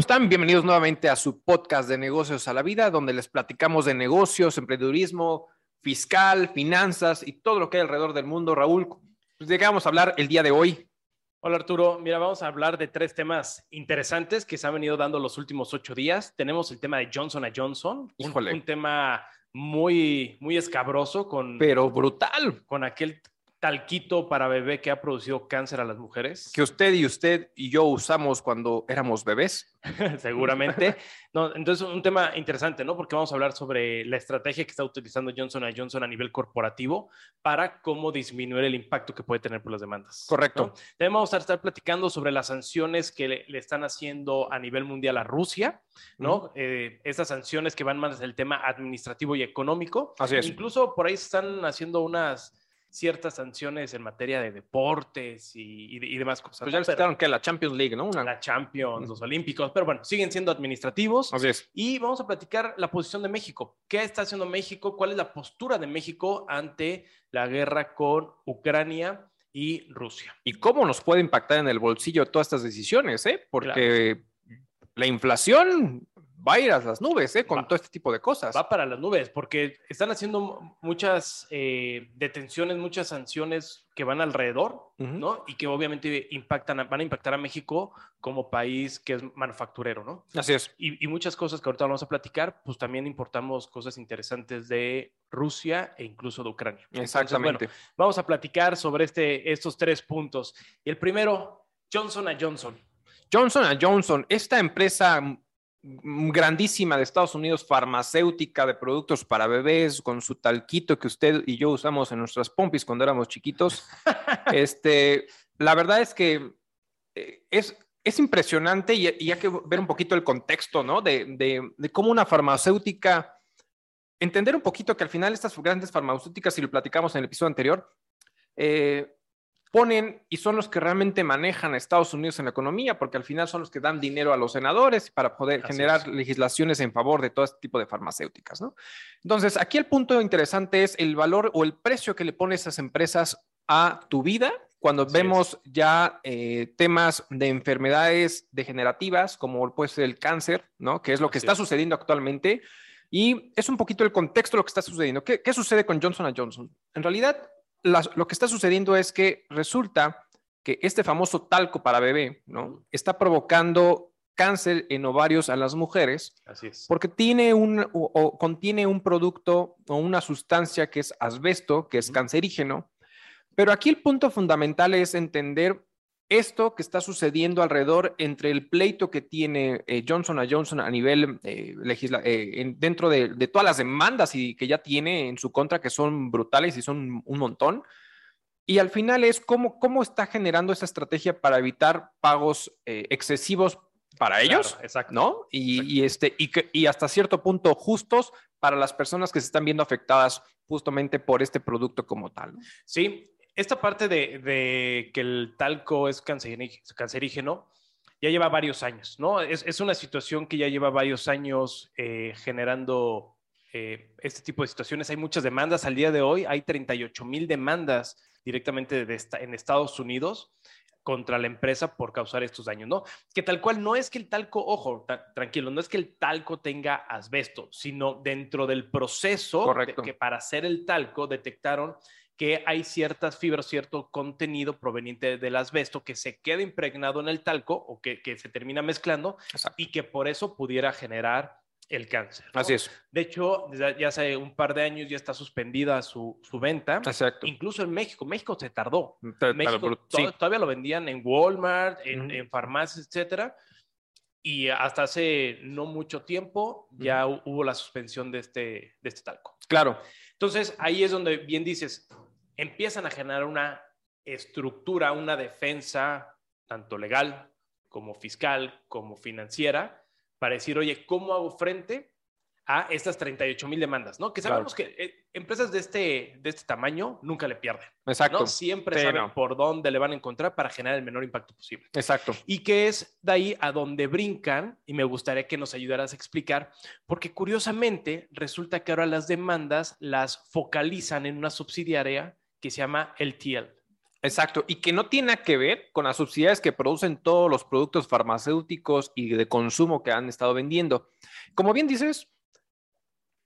¿Cómo están? Bienvenidos nuevamente a su podcast de negocios a la vida, donde les platicamos de negocios, emprendedurismo, fiscal, finanzas y todo lo que hay alrededor del mundo. Raúl, pues, ¿de qué vamos a hablar el día de hoy? Hola Arturo, mira, vamos a hablar de tres temas interesantes que se han venido dando los últimos ocho días. Tenemos el tema de Johnson Johnson, un, un tema muy, muy escabroso con, Pero brutal. con aquel talquito para bebé que ha producido cáncer a las mujeres. Que usted y usted y yo usamos cuando éramos bebés. seguramente. No, entonces, un tema interesante, ¿no? Porque vamos a hablar sobre la estrategia que está utilizando Johnson Johnson a nivel corporativo para cómo disminuir el impacto que puede tener por las demandas. Correcto. ¿no? También vamos a estar platicando sobre las sanciones que le, le están haciendo a nivel mundial a Rusia, ¿no? Ujú. Eh, estas sanciones que van más del tema administrativo y económico. Así es. Incluso por ahí se están haciendo unas ciertas sanciones en materia de deportes y, y- y demás cosas. Pues ya les quitaron que la Champions League, ¿no? Una- la Champions, los Olímpicos, pero bueno, siguen siendo administrativos. Así es. Y vamos a platicar la posición de México. ¿Qué está haciendo México? ¿Cuál es la postura de México ante la guerra con Ucrania y Rusia? ¿Y cómo nos puede impactar en el bolsillo todas estas decisiones, eh? Porque la inflación va a ir a las nubes, ¿eh? Con Va. todo este tipo de cosas. Va para las nubes porque están haciendo mu- muchas eh, detenciones, muchas sanciones que van alrededor. ¿no? Y que obviamente impactan, van a impactar a México como país que es manufacturero, ¿no? Así es. Y, y muchas cosas que ahorita vamos a platicar, pues también importamos cosas interesantes de Rusia e incluso de Ucrania. Entonces, Exactamente. bueno, vamos a platicar sobre este, estos tres puntos. Y el primero, Johnson Johnson. Johnson Johnson, esta empresa grandísima de Estados Unidos, farmacéutica de productos para bebés, con su talquito que usted y yo usamos en nuestras pompis cuando éramos chiquitos. este, la verdad es que eh, es, es impresionante y, y hay que ver un poquito el contexto, ¿no? De, de- de cómo una farmacéutica, entender un poquito que al final estas grandes farmacéuticas, si lo platicamos en el episodio anterior, eh, ponen y son los que realmente manejan a Estados Unidos en la economía, porque al final son los que dan dinero a los senadores para poder Así generar es. legislaciones en favor de todo este tipo de farmacéuticas, ¿no? Entonces, aquí el punto interesante es el valor o el precio que le ponen esas empresas a tu vida cuando Así vemos ya eh, temas de enfermedades degenerativas, como puede ser el cáncer, ¿no? Que es lo que está es. sucediendo actualmente. Y es un poquito el contexto de lo que está sucediendo. ¿Qué, qué sucede con Johnson Johnson? En realidad, las- lo que está sucediendo es que resulta que este famoso talco para bebé, ¿no? Está provocando cáncer en ovarios a las mujeres Así es. porque tiene un, o, o contiene un producto o una sustancia que es asbesto, que es cancerígeno. Pero aquí el punto fundamental es entender esto que está sucediendo alrededor entre el pleito que tiene eh, Johnson Johnson a nivel eh, legisla- eh, en- dentro de, de todas las demandas y que ya tiene en su contra, que son brutales y son un montón. Y al final es cómo, cómo está generando esa estrategia para evitar pagos excesivos para ellos. Claro, exacto. ¿no? Y, y este, y, que- y hasta cierto punto justos para las personas que se están viendo afectadas justamente por este producto como tal. Sí, esta parte de, de que el talco es cancerí- cancerígeno ya lleva varios años, ¿no? Es, es una situación que ya lleva varios años eh, generando eh, este tipo de situaciones. Hay muchas demandas al día de hoy, hay 38 mil demandas directamente de esta- en Estados Unidos contra la empresa por causar estos daños, ¿no? Que tal cual no es que el talco, ojo, ta- tranquilo, no es que el talco tenga asbesto, sino dentro del proceso de- que para hacer el talco detectaron que hay ciertas fibras, cierto contenido proveniente del asbesto que se queda impregnado en el talco o que, que se termina mezclando Exacto. y que por eso pudiera generar el cáncer. ¿no? Así es. De hecho, desde ya hace un par de años ya está suspendida su, su venta. Exacto. Incluso en México, México se tardó. Pero- México pero- to- sí, todavía lo vendían en Walmart, en, Ujú. en farmacias, etcétera. Y hasta hace no mucho tiempo ya hu- hubo la suspensión de este, de este talco. claro. Entonces, ahí es donde bien dices, empiezan a generar una estructura, una defensa, tanto legal como fiscal, como financiera, para decir, oye, ¿cómo hago frente a estas 38 mil demandas? ¿no? Que Claro. sabemos que eh, empresas de este, de este tamaño nunca le pierden. Exacto. ¿no? Siempre Sí, saben no. por dónde le van a encontrar para generar el menor impacto posible. Exacto. Y que es de ahí a donde brincan, y me gustaría que nos ayudaras a explicar, porque curiosamente resulta que ahora las demandas las focalizan en una subsidiaria que se llama LTL. Exacto, y que no tiene que ver con las subsidiarias que producen todos los productos farmacéuticos y de consumo que han estado vendiendo. Como bien dices,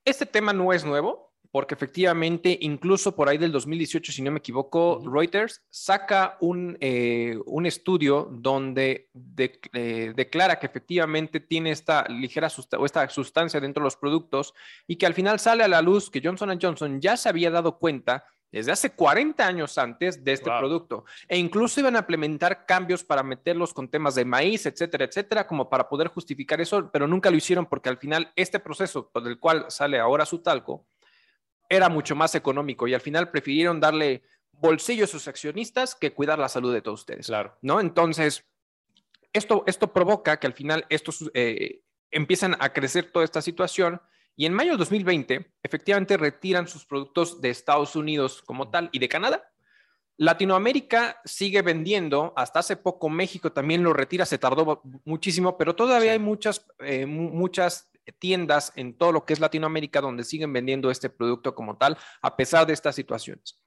este tema no es nuevo, porque efectivamente, incluso por ahí del 2018, si no me equivoco, Reuters saca un, eh, un estudio donde eh, declara que efectivamente tiene esta ligera o esta sustancia dentro de los productos y que al final sale a la luz que Johnson Johnson ya se había dado cuenta desde hace 40 años antes de este producto. E incluso iban a implementar cambios para meterlos con temas de maíz, etcétera, etcétera, como para poder justificar eso, pero nunca lo hicieron porque al final este proceso por el cual sale ahora su talco era mucho más económico y al final prefirieron darle bolsillo a sus accionistas que cuidar la salud de todos ustedes. Claro. ¿No? Entonces, esto, esto provoca que al final estos eh, empiezan a crecer toda esta situación y en mayo de 2020, efectivamente retiran sus productos de Estados Unidos como tal y de Canadá. Latinoamérica sigue vendiendo, hasta hace poco México también lo retira, se tardó muchísimo, pero todavía hay muchas, eh, muchas tiendas en todo lo que es Latinoamérica donde siguen vendiendo este producto como tal, a pesar de estas situaciones.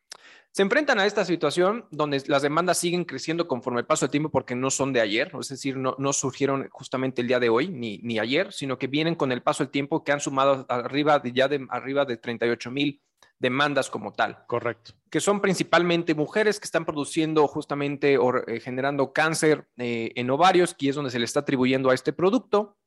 Se enfrentan a esta situación donde las demandas siguen creciendo conforme el paso del tiempo porque no son de ayer, es decir, no, no surgieron justamente el día de hoy ni, ni, ayer, sino que vienen con el paso del tiempo que han sumado arriba de, ya de arriba de 38 mil demandas como tal. Correcto. Que son principalmente mujeres que están produciendo justamente o eh, generando cáncer eh, en ovarios, que es donde se le está atribuyendo a este producto.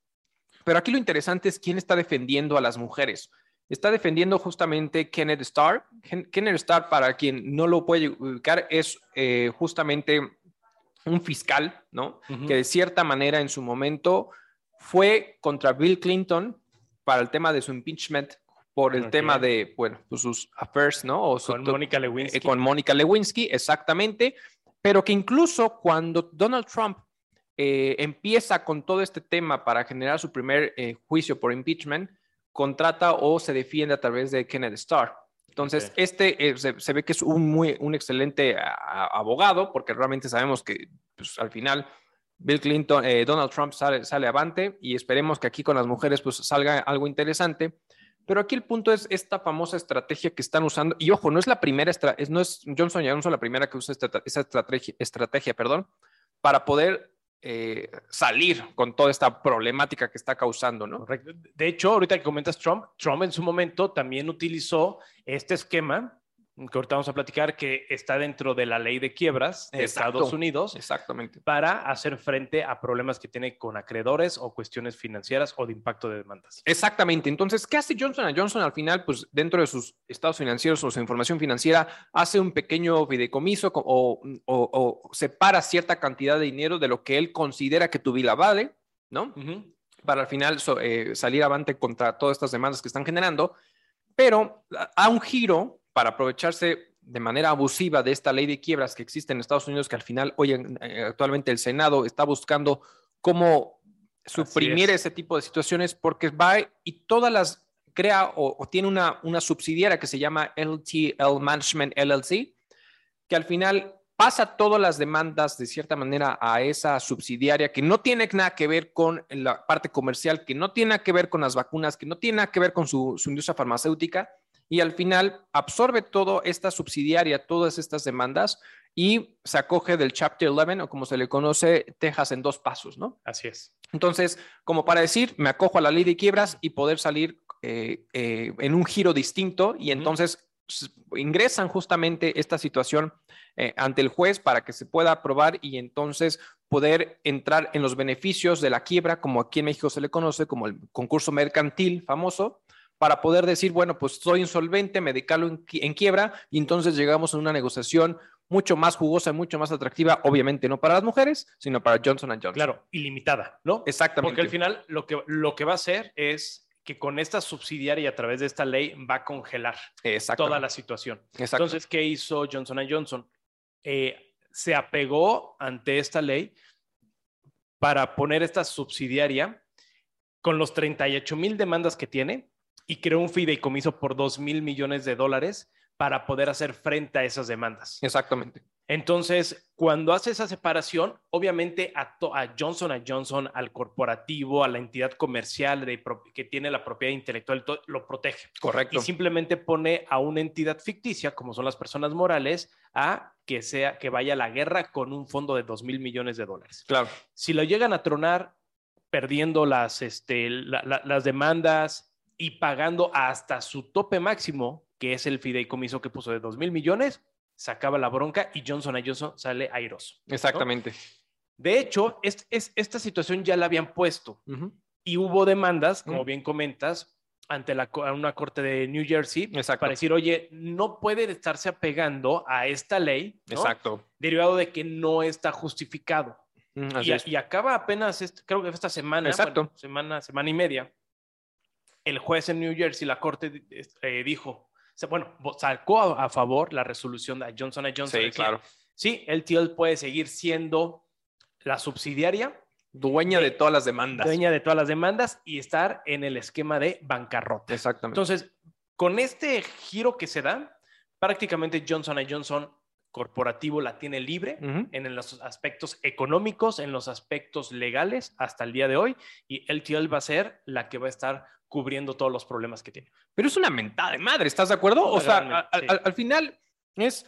Pero aquí lo interesante es quién está defendiendo a las mujeres está defendiendo justamente Kenneth Starr. Kenneth Starr, para quien no lo puede ubicar, es eh, justamente un fiscal, ¿no? Que de cierta manera en su momento fue contra Bill Clinton para el tema de su impeachment por el tema de, bueno, pues sus affairs, ¿no? O con Mónica Lewinsky. Eh, con Mónica Lewinsky, exactamente. Pero que incluso cuando Donald Trump eh, empieza con todo este tema para generar su primer juicio por impeachment, contrata o se defiende a través de Kenneth Starr. Entonces, este eh, se, ve que es un, muy, un excelente abogado, porque realmente sabemos que pues, al final Bill Clinton, eh, Donald Trump sale, sale avante y esperemos que aquí con las mujeres pues salga algo interesante. Pero aquí el punto es esta famosa estrategia que están usando. Y ojo, no es la primera, no es Johnson Johnson la primera que usa esta, esa estrategia, estrategia, perdón, para poder eh, salir con toda esta problemática que está causando, ¿no? De hecho, ahorita que comentas Trump, Trump en su momento también utilizó este esquema que ahorita vamos a platicar, que está dentro de la ley de quiebras de Estados Unidos. Exactamente. Para hacer frente a problemas que tiene con acreedores o cuestiones financieras o de impacto de demandas. Exactamente. Entonces, ¿qué hace Johnson Johnson al final? Pues dentro de sus estados financieros o su información financiera, hace un pequeño fideicomiso o, separa cierta cantidad de dinero de lo que él considera que tu vida vale, ¿no? Para al final eh, salir avante contra todas estas demandas que están generando. Pero a un giro para aprovecharse de manera abusiva de esta ley de quiebras que existe en Estados Unidos, que al final hoy eh, actualmente el Senado está buscando cómo suprimir ese tipo de situaciones porque va y todas las crea o, tiene una, una subsidiaria que se llama LTL Management LLC, que al final pasa todas las demandas de cierta manera a esa subsidiaria que no tiene nada que ver con la parte comercial, que no tiene nada que ver con las vacunas, que no tiene nada que ver con su, su industria farmacéutica y al final absorbe toda esta subsidiaria, todas estas demandas y se acoge del Chapter 11 o como se le conoce, Texas en dos pasos, ¿no? Así es. Entonces, como para decir, me acojo a la ley de quiebras y poder salir eh, eh, en un giro distinto y entonces ingresan justamente esta situación eh, ante el juez para que se pueda aprobar y entonces poder entrar en los beneficios de la quiebra, como aquí en México se le conoce como el concurso mercantil famoso, para poder decir, bueno, pues soy insolvente, me decalo en, quiebra y entonces llegamos a una negociación mucho más jugosa, mucho más atractiva, obviamente no para las mujeres, sino para Johnson Johnson. Claro, ilimitada, ¿no? Exactamente. Porque al final lo que, lo que va a hacer es que con esta subsidiaria y a través de esta ley va a congelar toda la situación. Entonces, ¿qué hizo Johnson Johnson? Eh, se apegó ante esta ley para poner esta subsidiaria con los 38 mil demandas que tiene, y creó un fideicomiso por 2 mil millones de dólares para poder hacer frente a esas demandas. Exactamente. Entonces, cuando hace esa separación, obviamente a, Johnson a Johnson, al corporativo, a la entidad comercial que tiene la propiedad intelectual, lo protege. Correcto. Y simplemente pone a una entidad ficticia, como son las personas morales, a que sea que vaya a la guerra con un fondo de 2 mil millones de dólares. Claro. Si lo llegan a tronar perdiendo las, este, las demandas y pagando hasta su tope máximo, que es el fideicomiso que puso de 2 mil millones, sacaba la bronca y Johnson Johnson sale airoso. Exactamente. De hecho, es, esta situación ya la habían puesto y hubo demandas, como bien comentas, ante la, una corte de New Jersey para decir, oye, no puede estarse apegando a esta ley, Exacto. derivado de que no está justificado. y, acaba apenas, creo que esta semana, Exacto. semana, semana y media, el juez en New Jersey, la corte eh, dijo, bueno, sacó a, favor la resolución de Johnson Johnson. Sí, claro. Sí, LTL puede seguir siendo la subsidiaria. Dueña de todas las demandas. Dueña de todas las demandas y estar en el esquema de bancarrota. Exactamente. Entonces, con este giro que se da, prácticamente Johnson Johnson corporativo la tiene libre en los aspectos económicos, en los aspectos legales hasta el día de hoy y LTL va a ser la que va a estar cubriendo todos los problemas que tiene. Pero es una mentada de madre, ¿estás de acuerdo? O sea, al, final es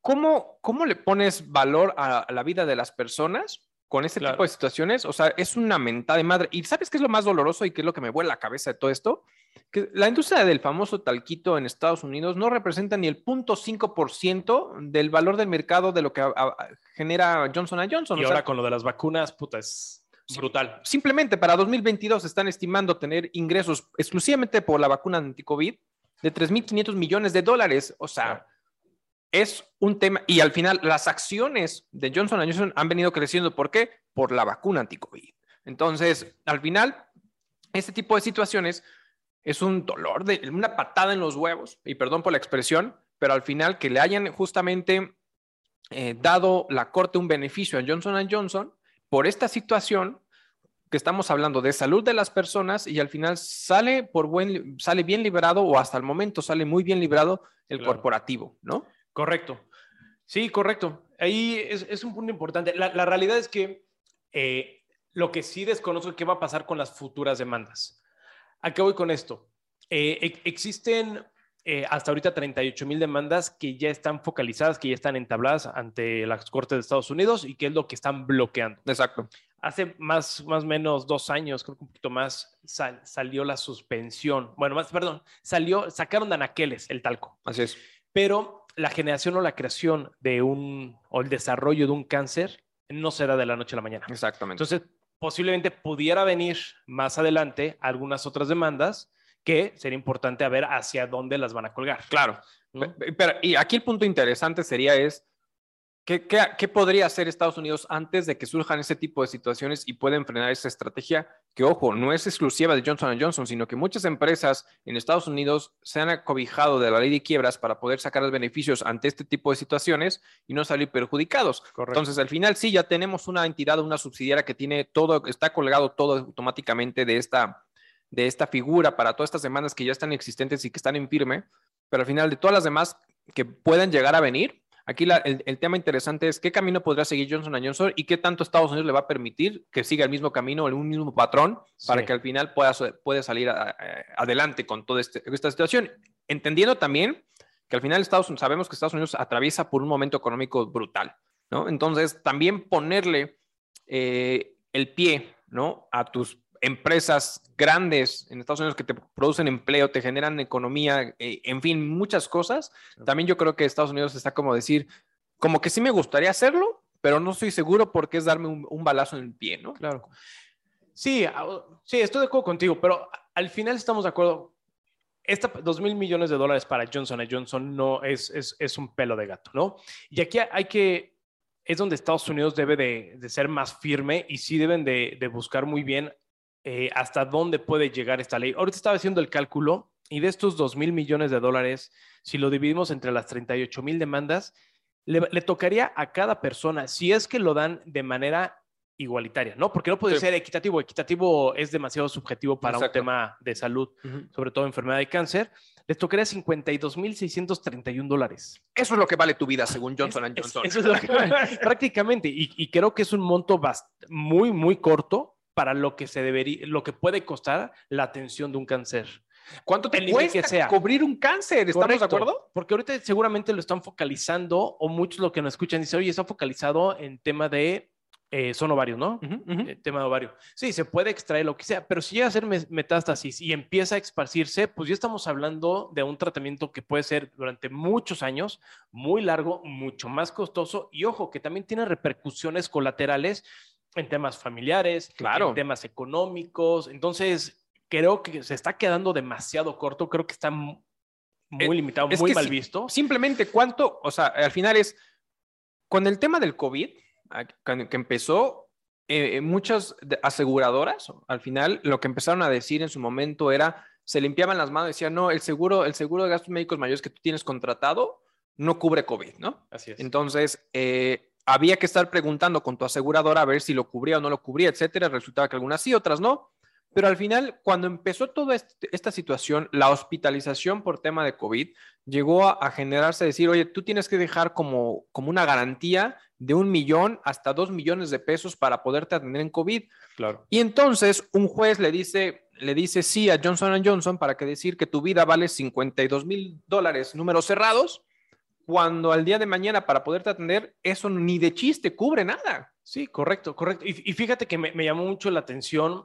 cómo, cómo le pones valor a, la vida de las personas con este tipo de situaciones. O sea, es una mentada de madre. ¿Y sabes qué es lo más doloroso y qué es lo que me vuela la cabeza de todo esto? Que la industria del famoso talquito en Estados Unidos no representa ni el 0.5% del valor del mercado de lo que genera Johnson Johnson. Y ahora con lo de las vacunas, puta, es Brutal. Simplemente para 2022 están estimando tener ingresos exclusivamente por la vacuna anti-COVID de 3.500 millones de dólares. O sea, es un tema. Y al final, las acciones de Johnson Johnson han venido creciendo. ¿Por qué? Por la vacuna anti-COVID. Entonces, al final, este tipo de situaciones es un dolor, de una patada en los huevos, y perdón por la expresión, pero al final que le hayan justamente eh, dado la corte un beneficio a Johnson Johnson por esta situación que estamos hablando de salud de las personas y al final sale por buen sale bien liberado o hasta el momento sale muy bien librado el corporativo, ¿no? Correcto. Sí, correcto. Ahí es, un punto importante. La, realidad es que eh, lo que sí desconozco es qué va a pasar con las futuras demandas. ¿A qué voy con esto? Eh, existen eh, hasta ahorita 38 mil demandas que ya están focalizadas, que ya están entabladas ante las Cortes de Estados Unidos y que es lo que están bloqueando. Exacto. Hace más más o menos dos años, creo que un poquito más, salió la suspensión. Bueno, más, perdón, salió, sacaron de anaqueles el talco. Así es. Pero la generación o la creación de un, o el desarrollo de un cáncer no será de la noche a la mañana. Exactamente. Entonces, posiblemente pudiera venir más adelante algunas otras demandas que sería importante a ver hacia dónde las van a colgar. Claro. Pero, y aquí el punto interesante sería es, ¿qué, ¿qué, podría hacer Estados Unidos antes de que surjan ese tipo de situaciones y pueden frenar esa estrategia? Que, ojo, no es exclusiva de Johnson Johnson, sino que muchas empresas en Estados Unidos se han acobijado de la ley de quiebras para poder sacar los beneficios ante este tipo de situaciones y no salir perjudicados. Entonces, al final sí, ya tenemos una entidad, una subsidiaria que tiene todo, está colgado todo automáticamente de esta de esta figura para todas estas demandas que ya están existentes y que están en firme, pero al final de todas las demás que puedan llegar a venir, aquí el, tema interesante es qué camino podrá seguir Johnson Johnson y qué tanto Estados Unidos le va a permitir que siga el mismo camino, el mismo patrón, para que al final pueda, pueda salir adelante con toda este, esta situación. Entendiendo también que al final Estados Unidos, sabemos que Estados Unidos atraviesa por un momento económico brutal, ¿no? Entonces, también ponerle eh, el pie, ¿no? A tus empresas grandes en Estados Unidos que te producen empleo, te generan economía, eh, en fin, muchas cosas. También yo creo que Estados Unidos está como decir, como que sí me gustaría hacerlo, pero no estoy seguro porque es darme un, balazo en el pie, ¿no? Claro. Sí, sí, estoy de acuerdo contigo, pero al final estamos de acuerdo. Esta dos mil millones de dólares para Johnson Johnson no es, es, es un pelo de gato, ¿no? Y aquí hay que, es donde Estados Unidos debe de, de ser más firme y sí deben de, de buscar muy bien eh, hasta dónde puede llegar esta ley. Ahorita estaba haciendo el cálculo y de estos 2 mil millones de dólares, si lo dividimos entre las 38 mil demandas, le, tocaría a cada persona, si es que lo dan de manera igualitaria, ¿no? Porque no puede ser equitativo. Equitativo es demasiado subjetivo para un tema de salud, sobre todo enfermedad y cáncer. Les tocaría 52.631 dólares. Eso es lo que vale tu vida, según Johnson Johnson. eso es lo que prácticamente. Y, creo que es un monto muy, muy corto para lo que se debería, lo que puede costar la atención de un cáncer. ¿Cuánto te cuesta que sea. cubrir un cáncer? ¿Estamos de acuerdo? Porque ahorita seguramente lo están focalizando, o muchos lo que nos escuchan dicen, oye, está focalizado en tema de eh, son ovarios, ¿no? Eh, tema de ovario. Sí, se puede extraer lo que sea, pero si llega a ser metástasis y empieza a esparcirse, pues ya estamos hablando de un tratamiento que puede ser durante muchos años, muy largo, mucho más costoso y ojo, que también tiene repercusiones colaterales en temas familiares, claro. en temas económicos. Entonces, creo que se está quedando demasiado corto, creo que está muy eh, limitado, muy mal visto. Simplemente cuánto, o sea, al final es, con el tema del COVID, que empezó, eh, muchas aseguradoras, al final, lo que empezaron a decir en su momento era, se limpiaban las manos, decían, no, el seguro, el seguro de gastos médicos mayores que tú tienes contratado no cubre COVID, ¿no? Así es. Entonces, eh, había que estar preguntando con tu aseguradora a ver si lo cubría o no lo cubría, etcétera. Resultaba que algunas sí, otras no. Pero al final, cuando empezó toda esta situación, la hospitalización por tema de COVID llegó a, generarse, decir, oye, tú tienes que dejar como, como una garantía de un millón hasta dos millones de pesos para poderte atender en COVID. Claro. Y entonces un juez le dice, le dice sí a Johnson Johnson para que decir que tu vida vale 52 mil dólares, números cerrados, cuando al día de mañana para poderte atender, eso ni de chiste cubre nada. Sí, correcto, correcto. Y, fíjate que me, me, llamó mucho la atención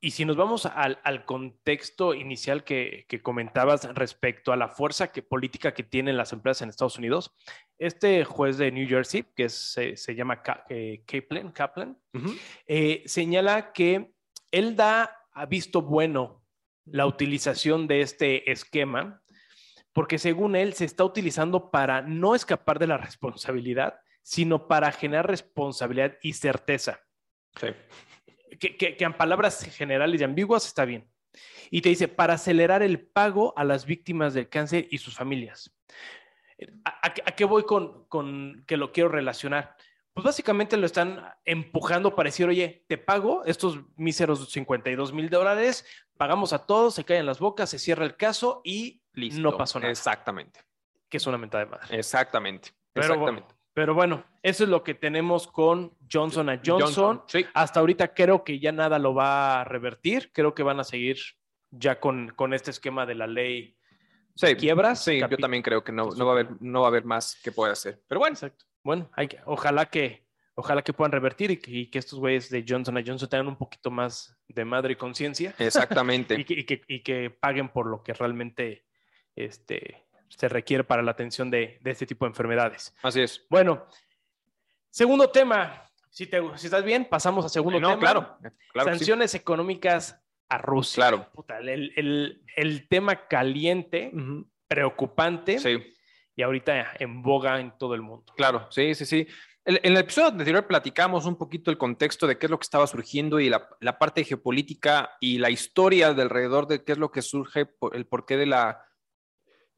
y si nos vamos al, contexto inicial que, comentabas respecto a la fuerza que, política que tienen las empresas en Estados Unidos, este juez de New Jersey, que se, llama eh, Kaplan, Kaplan eh, señala que él da ha visto bueno la utilización de este esquema, porque según él se está utilizando para no escapar de la responsabilidad, sino para generar responsabilidad y certeza. Sí que, en palabras generales y ambiguas está bien. Y te dice, para acelerar el pago a las víctimas del cáncer y sus familias. ¿A, qué voy con, con, que lo quiero relacionar? Pues básicamente lo están empujando para decir, oye, te pago estos míseros 52 mil dólares, pagamos a todos, se caen las bocas, se cierra el caso y Listo. no pasó nada. Exactamente. Que es una mentada de madre. Exactamente. Exactamente. Pero bueno, eso es lo que tenemos con Johnson Johnson. Hasta ahorita creo que ya nada lo va a revertir. Creo que van a seguir ya con, con este esquema de la ley sí, quiebras. Sí, yo también creo que no, no, va a haber, no va a haber más que pueda hacer. Pero bueno. Exacto. Bueno, hay que, ojalá que ojalá que puedan revertir y que, estos güeyes de Johnson Johnson tengan un poquito más de madre y conciencia. Exactamente. y, que, y, que, paguen por lo que realmente este, se requiere para la atención de, este tipo de enfermedades. Así es. Bueno, segundo tema. Si, te, si estás bien, pasamos a segundo tema. Claro, claro. Sanciones económicas a Rusia. Claro. el, tema caliente, preocupante. Sí. Y ahorita en boga en todo el mundo. Claro, sí, sí, sí. En el episodio anterior platicamos un poquito el contexto de qué es lo que estaba surgiendo y la, la parte geopolítica y la historia de alrededor de qué es lo que surge, el porqué de la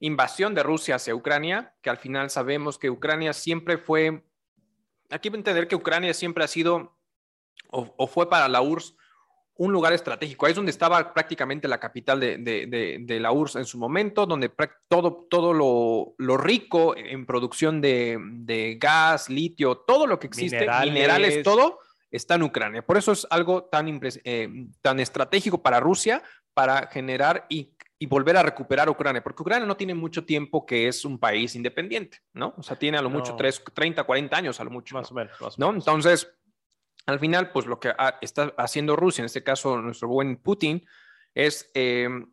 invasión de Rusia hacia Ucrania, que al final sabemos que Ucrania siempre fue, aquí hay que entender que Ucrania siempre ha sido o, fue para la URSS un lugar estratégico. Ahí es donde estaba prácticamente la capital de, la URSS en su momento, donde todo, todo lo, rico en producción de, gas, litio, todo lo que existe, minerales, todo, está en Ucrania. Por eso es algo tan, eh, tan estratégico para Rusia, para generar y y volver a recuperar Ucrania, porque Ucrania no tiene mucho tiempo que es un país independiente, ¿no? O sea, tiene a lo mucho 30, 40 años a lo mucho. Más o menos. ¿no? Entonces, al final, pues lo que está haciendo Rusia, en este caso nuestro buen Putin, es em,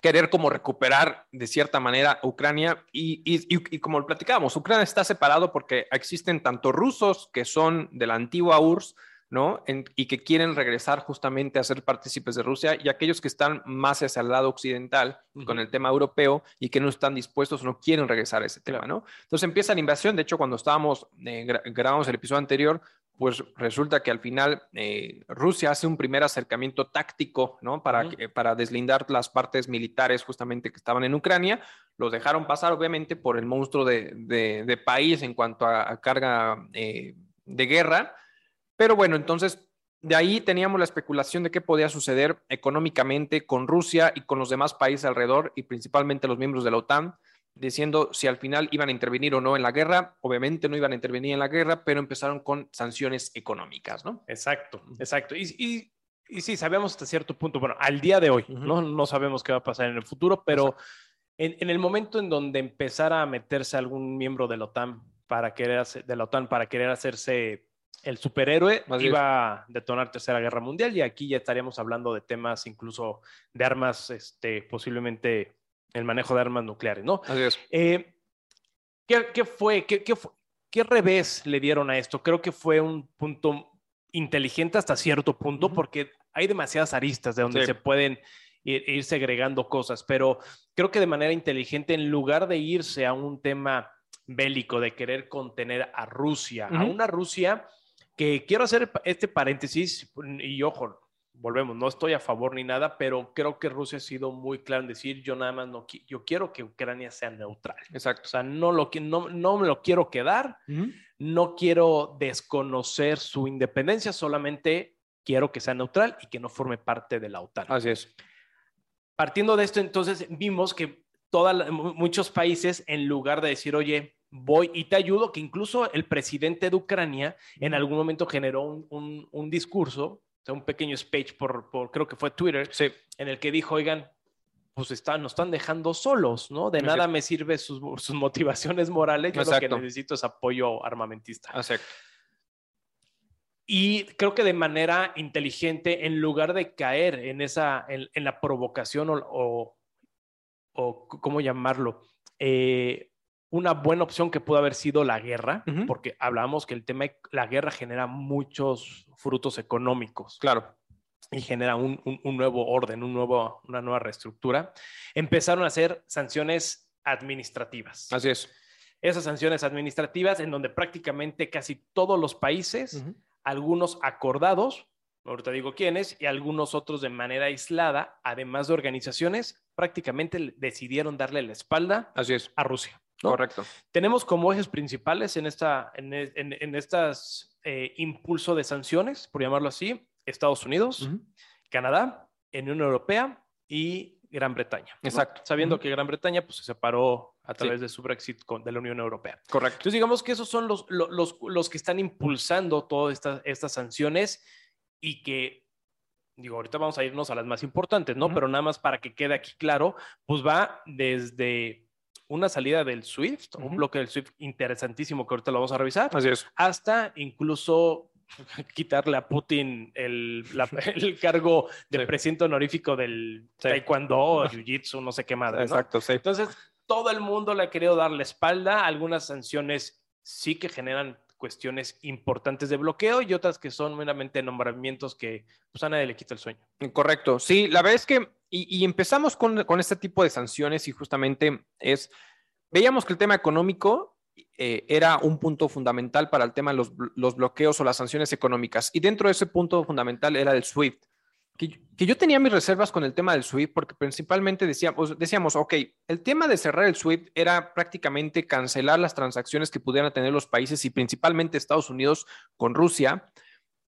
querer como recuperar de cierta manera Ucrania y, y, como lo platicábamos, Ucrania está separado porque existen tanto rusos que son de la antigua URSS, ¿no? y que quieren regresar justamente a ser partícipes de Rusia y aquellos que están más hacia el lado occidental con el tema europeo y que no están dispuestos no quieren regresar a ese tema, ¿no? Entonces empieza la invasión, de hecho cuando estábamos, eh, grabamos el episodio anterior, pues resulta que al final eh, Rusia hace un primer acercamiento táctico, ¿no? Para, para deslindar las partes militares justamente que estaban en Ucrania, los dejaron pasar obviamente por el monstruo de, país en cuanto a, carga eh, de guerra, Pero bueno, entonces de ahí teníamos la especulación de qué podía suceder económicamente con Rusia y con los demás países alrededor y principalmente los miembros de la OTAN, diciendo si al final iban a intervenir o no en la guerra. Obviamente no iban a intervenir en la guerra, pero empezaron con sanciones económicas, ¿no? Exacto, exacto. Y, y, sí, sabemos hasta cierto punto, bueno, al día de hoy, ¿no? No sabemos qué va a pasar en el futuro, pero en, en, el momento en donde empezara a meterse algún miembro de la OTAN para querer de la OTAN para querer hacerse el superhéroe iba a detonar Tercera Guerra Mundial y aquí ya estaríamos hablando de temas incluso de armas, este, posiblemente el manejo de armas nucleares, ¿no? Así es. Eh, ¿qué, fue? ¿Qué, qué, revés le dieron a esto? Creo que fue un punto inteligente hasta cierto punto porque hay demasiadas aristas de donde se pueden ir, ir segregando cosas, pero creo que de manera inteligente, en lugar de irse a un tema bélico, de querer contener a Rusia, a una Rusia que quiero hacer este paréntesis y ojo, volvemos, no estoy a favor ni nada, pero creo que Rusia ha sido muy claro en decir, yo nada más no yo quiero que Ucrania sea neutral. Exacto. O sea, no, lo, no, no me lo quiero quedar, no quiero desconocer su independencia, solamente quiero que sea neutral y que no forme parte de la OTAN. Así es. Partiendo de esto, entonces vimos que toda, muchos países, en lugar de decir, oye, voy y te ayudo, que incluso el presidente de Ucrania en algún momento generó un, discurso, un pequeño speech por, creo que fue Twitter, en el que dijo, oigan, pues están, nos están dejando solos, ¿no? De nada me sirve sus, motivaciones morales, yo lo que necesito es apoyo armamentista. Exacto. Y creo que de manera inteligente, en lugar de caer en esa, en, la provocación o, o, ¿cómo llamarlo? Eh, una buena opción que pudo haber sido la guerra, porque hablábamos que el tema, la guerra genera muchos frutos económicos. Claro. Y genera un, nuevo orden, un nuevo, una nueva reestructura. Empezaron a hacer sanciones administrativas. Así es. Esas sanciones administrativas en donde prácticamente casi todos los países, algunos acordados, ahorita digo quiénes, y algunos otros de manera aislada, además de organizaciones, prácticamente decidieron darle la espalda Así es. a Rusia. Correcto. Tenemos como ejes principales en esta, en, en, estas eh, impulso de sanciones, por llamarlo así, Estados Unidos, Canadá, Unión Europea y Gran Bretaña. Exacto. Sabiendo que Gran Bretaña pues, se separó a través de su Brexit con, de la Unión Europea. Correcto. Entonces, digamos que esos son los, los, los que están impulsando todas estas, estas sanciones y que digo, ahorita vamos a irnos a las más importantes, ¿no? Pero nada más para que quede aquí claro, pues va desde una salida del Swift, un bloque del Swift interesantísimo que ahorita lo vamos a revisar. Así es. Hasta incluso quitarle a Putin el, el cargo de presidente honorífico del Taekwondo, Jiu-Jitsu, no sé qué más. Exacto, sí. Entonces, todo el mundo le ha querido dar la espalda. Algunas sanciones sí que generan cuestiones importantes de bloqueo y otras que son meramente nombramientos que pues, a nadie le quita el sueño. Correcto, sí, la verdad es que, y, empezamos con, con, este tipo de sanciones y justamente es, veíamos que el tema económico eh, era un punto fundamental para el tema de los, los bloqueos o las sanciones económicas y dentro de ese punto fundamental era el SWIFT que, yo tenía mis reservas con el tema del SWIFT porque principalmente decíamos, decíamos, ok, el tema de cerrar el SWIFT era prácticamente cancelar las transacciones que pudieran tener los países y principalmente Estados Unidos con Rusia.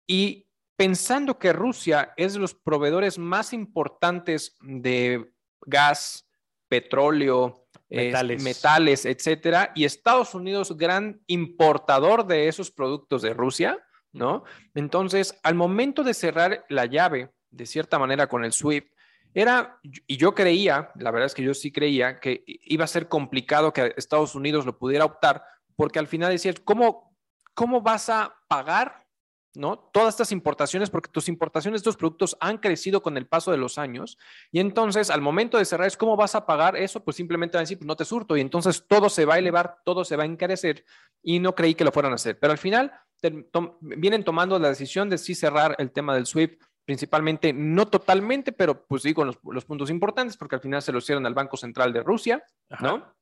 Y pensando que Rusia es de los proveedores más importantes de gas, petróleo, metales, metales etcétera, y Estados Unidos gran importador de esos productos de Rusia, ¿no? Entonces, al momento de cerrar la llave de cierta manera con el SWIFT, era, y yo creía, la verdad es que yo sí creía que iba a ser complicado que Estados Unidos lo pudiera optar, porque al final decías, ¿cómo, cómo vas a pagar ¿no? Todas estas importaciones, porque tus importaciones de estos productos han crecido con el paso de los años, y entonces al momento de cerrar cómo vas a pagar eso, pues simplemente van a decir, pues no te surto, y entonces todo se va a elevar, todo se va a encarecer, y no creí que lo fueran a hacer. Pero al final vienen tomando la decisión de sí cerrar el tema del SWIFT principalmente, no totalmente, pero pues digo los, los puntos importantes, porque al final se lo hicieron al Banco Central de Rusia, ¿no?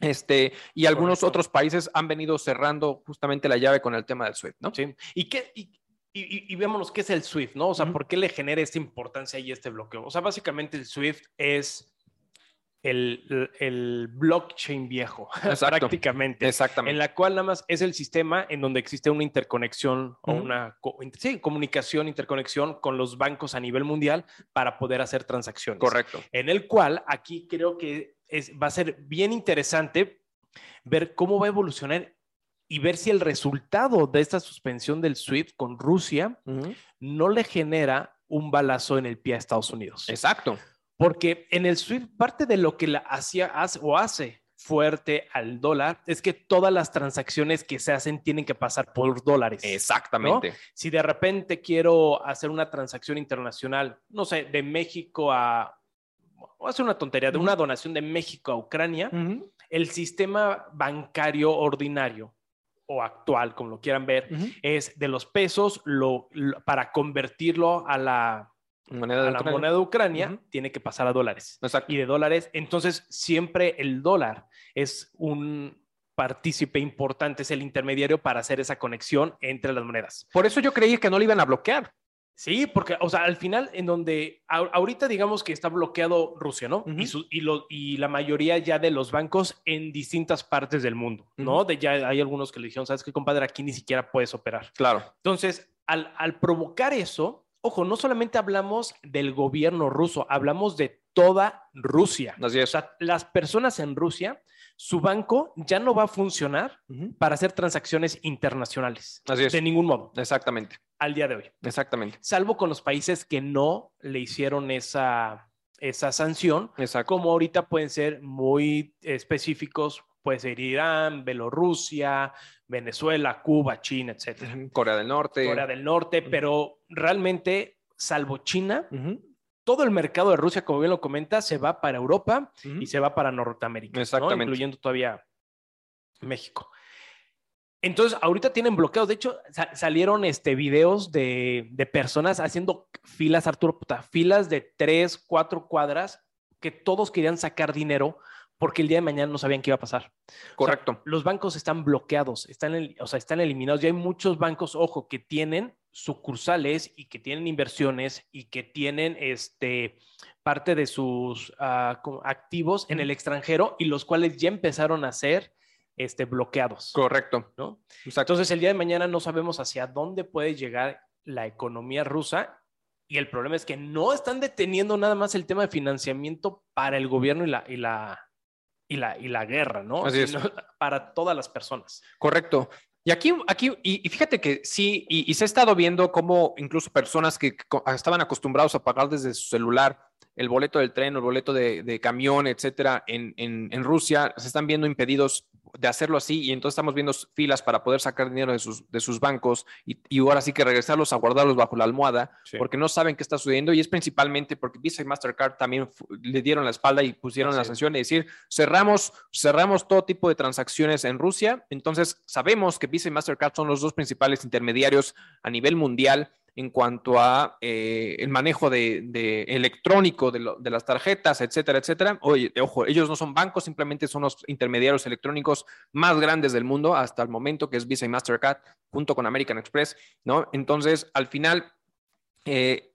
Este, y algunos otros países han venido cerrando justamente la llave con el tema del SWIFT, ¿no? Sí. ¿Y qué, y, y, y vémonos qué es el SWIFT, ¿no? O sea, ¿por qué le genera esta importancia y este bloqueo? O sea, básicamente el SWIFT es el, el blockchain viejo, Exacto. prácticamente. Exactamente. En la cual nada más es el sistema en donde existe una interconexión o una sí, comunicación, interconexión con los bancos a nivel mundial para poder hacer transacciones. Correcto. En el cual aquí creo que es, va a ser bien interesante ver cómo va a evolucionar y ver si el resultado de esta suspensión del SWIFT con Rusia no le genera un balazo en el pie a Estados Unidos. Exacto. Porque en el SWIFT parte de lo que la hacía hace, o hace fuerte al dólar es que todas las transacciones que se hacen tienen que pasar por dólares. Exactamente. Si de repente quiero hacer una transacción internacional, no sé, de México a, o hacer una tontería, de una donación de México a Ucrania, el sistema bancario ordinario o actual, como lo quieran ver, es de los pesos lo- lo- para convertirlo a la, Moneda a de la Ucrania. moneda de Ucrania, Ujú. tiene que pasar a dólares. Exacto. Y de dólares, entonces siempre el dólar es un partícipe importante, es el intermediario para hacer esa conexión entre las monedas. Por eso yo creí que no le iban a bloquear. Sí, porque, o sea, al final, en donde a- ahorita digamos que está bloqueado Rusia, ¿no? Ujú. y, su- y, lo- y la mayoría ya de los bancos en distintas partes del mundo, ¿no? Ujú. De ya hay algunos que le dijeron, ¿sabes qué, compadre? Aquí ni siquiera puedes operar. Claro. Entonces, al, al provocar eso, ojo, no solamente hablamos del gobierno ruso, hablamos de toda Rusia. Así O es. sea, las personas en Rusia, su banco ya no va a funcionar para hacer transacciones internacionales. Así es. De ningún modo, Exactamente. al día de hoy. Exactamente. Salvo con los países que no le hicieron esa, esa sanción, Exacto. como ahorita pueden ser muy específicos, puede ser Irán, Bielorrusia, Venezuela, Cuba, China, etcétera. Ujú. Corea del Norte. Corea del Norte, pero realmente, salvo China, todo el mercado de Rusia, como bien lo comenta, se va para Europa Ujú. y se va para Norteamérica, ¿no? Exactamente. incluyendo todavía México. Entonces, ahorita tienen bloqueos. De hecho, sa- salieron este, videos de, de personas haciendo filas, Arturo, puta, filas de tres, cuatro cuadras, que todos querían sacar dinero porque el día de mañana no sabían qué iba a pasar. Correcto. Los bancos están bloqueados, están, el- o sea, están eliminados. Y hay muchos bancos, ojo, que tienen sucursales y que tienen inversiones y que tienen este, parte de sus ah, activos en el extranjero y los cuales ya empezaron a ser este, bloqueados. Correcto. ¿no? Exacto. Entonces, el día de mañana no sabemos hacia dónde puede llegar la economía rusa. Y el problema es que no están deteniendo nada más el tema de financiamiento para el gobierno y la, y la, y la, y la guerra, ¿no? Así es. Para todas las personas. Correcto. Y aquí, aquí y, y fíjate que sí, y, y se ha estado viendo cómo incluso personas que estaban acostumbrados a pagar desde su celular el boleto del tren o el boleto de, de camión, etcétera, en, en, en Rusia, se están viendo impedidos de hacerlo así y entonces estamos viendo filas para poder sacar dinero de sus, de sus bancos y, y ahora sí que regresarlos a guardarlos bajo la almohada porque no saben qué está sucediendo y es principalmente porque Visa y Mastercard también le dieron la espalda y pusieron Así la sanción de decir cerramos, cerramos todo tipo de transacciones en Rusia. Entonces sabemos que Visa y Mastercard son los dos principales intermediarios a nivel mundial en cuanto a eh, el manejo de, de electrónico de, lo- de las tarjetas, etcétera, etcétera. Oye, ojo, ellos no son bancos, simplemente son los intermediarios electrónicos más grandes del mundo hasta el momento, que es Visa y Mastercard, junto con American Express, ¿no? Entonces, al final, eh,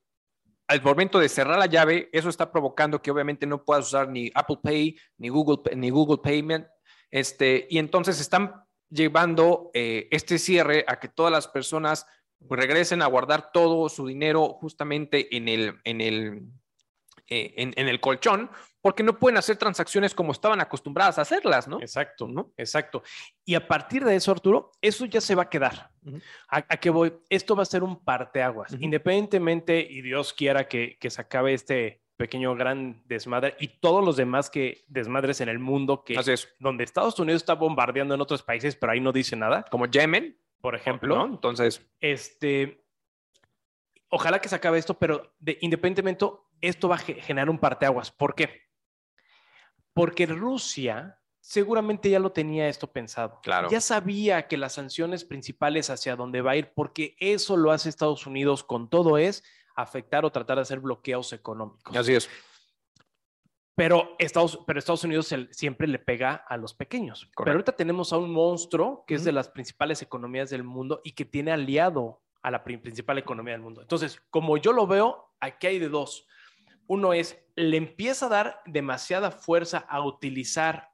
al momento de cerrar la llave, eso está provocando que obviamente no puedas usar ni Apple Pay, ni Google, ni Google Payment, este, y entonces están llevando eh, este cierre a que todas las personas regresen a guardar todo su dinero justamente en el, en el, eh, en, en el colchón, porque no pueden hacer transacciones como estaban acostumbradas a hacerlas, ¿no? Exacto, ¿No? exacto. Y a partir de eso, Arturo, eso ya se va a quedar. ¿A, a qué voy? Esto va a ser un parteaguas. Independientemente, y Dios quiera que, que se acabe este pequeño gran desmadre y todos los demás que desmadres en el mundo que Así es. donde Estados Unidos está bombardeando en otros países, pero ahí no dice nada, Como Yemen, por ejemplo. ¿no? Entonces, Este, ojalá que se acabe esto, pero de, independientemente, esto va a ge- generar un parteaguas. ¿Por qué? Porque Rusia seguramente ya lo tenía esto pensado. Claro. Ya sabía que las sanciones principales hacia dónde va a ir, porque eso lo hace Estados Unidos con todo es afectar o tratar de hacer bloqueos económicos. así es. Pero Estados, pero Estados Unidos se- siempre le pega a los pequeños. Pero ahorita tenemos a un monstruo que es de las principales economías del mundo y que tiene aliado a la pri- principal economía del mundo. Entonces, como yo lo veo, aquí hay de dos. Uno es, le empieza a dar demasiada fuerza a utilizar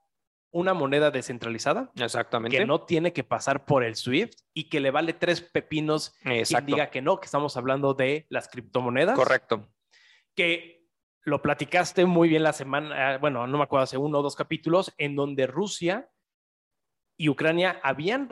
una moneda descentralizada. Exactamente. Que no tiene que pasar por el SWIFT y que le vale tres pepinos Exacto. quien diga que no, que estamos hablando de las criptomonedas. Correcto. Que lo platicaste muy bien la semana, bueno, no me acuerdo, hace uno o dos capítulos, en donde Rusia y Ucrania habían,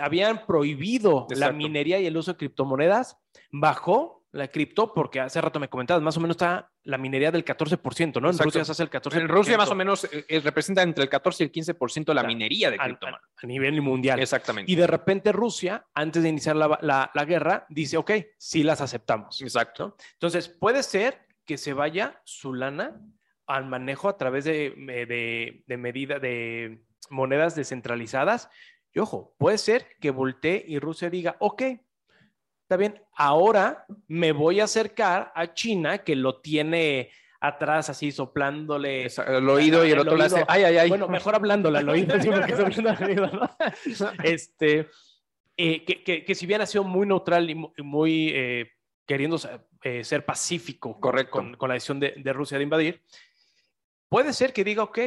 habían prohibido la minería y el uso de criptomonedas. Bajó la cripto porque hace rato me comentabas, más o menos está la minería del 14%, ¿no? En. Rusia se hace el 14%. En Rusia más o menos eh, eh, representa entre el 14 y el 15% de la minería de criptomonedas. a- a nivel mundial. Exactamente. Y de repente Rusia, antes de iniciar la, la- la guerra, dice, ok, sí las aceptamos. Exacto. Entonces, puede ser que se vaya su lana al manejo a través de, de, de medida de monedas descentralizadas. Y ojo, puede ser que voltee y Rusia diga, ok, está bien, ahora me voy a acercar a China, que lo tiene atrás así soplándole. Esa- El oído y el, El otro le hace, ay, ay, ay. Bueno, mejor hablándole al oído, sí, porque al oído, ¿no? Este, eh, que, que- que si bien ha sido muy neutral y mu- y muy eh, queriendo eh, ser pacífico Correcto. Con, con la decisión de, de Rusia de invadir, puede ser que diga, ok,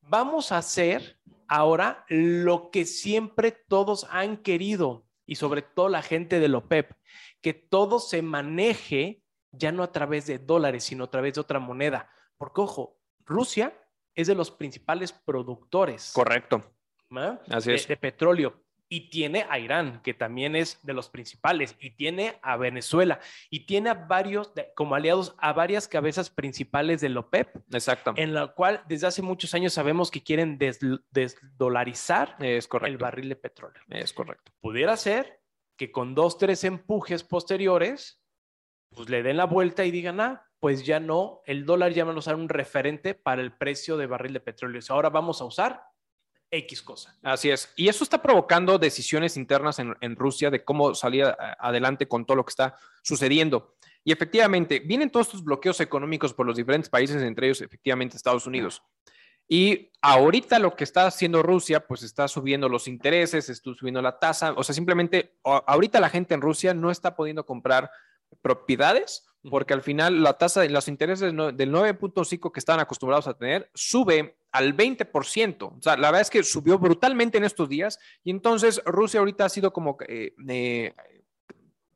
vamos a hacer ahora lo que siempre todos han querido y sobre todo la gente de la OPEP, que todo se maneje ya no a través de dólares, sino a través de otra moneda. Porque, ojo, Rusia es de los principales productores Correcto. de, es. de petróleo. Y tiene a Irán, que también es de los principales, y tiene a Venezuela, y tiene a varios, de- como aliados, a varias cabezas principales del OPEP, Exacto. en la cual desde hace muchos años sabemos que quieren des- desdolarizar Es el correcto. barril de petróleo. Es correcto. Pudiera ser que con dos, tres empujes posteriores, pues le den la vuelta y digan, ah, pues ya no, el dólar ya vamos a usar un referente para el precio de barril de petróleo. Ahora vamos a usar X cosa. Así es. Y eso está provocando decisiones internas en, en Rusia de cómo salir a- adelante con todo lo que está sucediendo. Y efectivamente, vienen todos estos bloqueos económicos por los diferentes países, entre ellos efectivamente Estados Unidos. Y ahorita lo que está haciendo Rusia, pues está subiendo los intereses, está subiendo la tasa. O sea, simplemente ahorita la gente en Rusia no está pudiendo comprar propiedades porque al final la tasa de los intereses del 9.5 que estaban acostumbrados a tener sube al 20%. O sea, la verdad es que subió brutalmente en estos días y entonces Rusia ahorita ha sido como, eh, eh,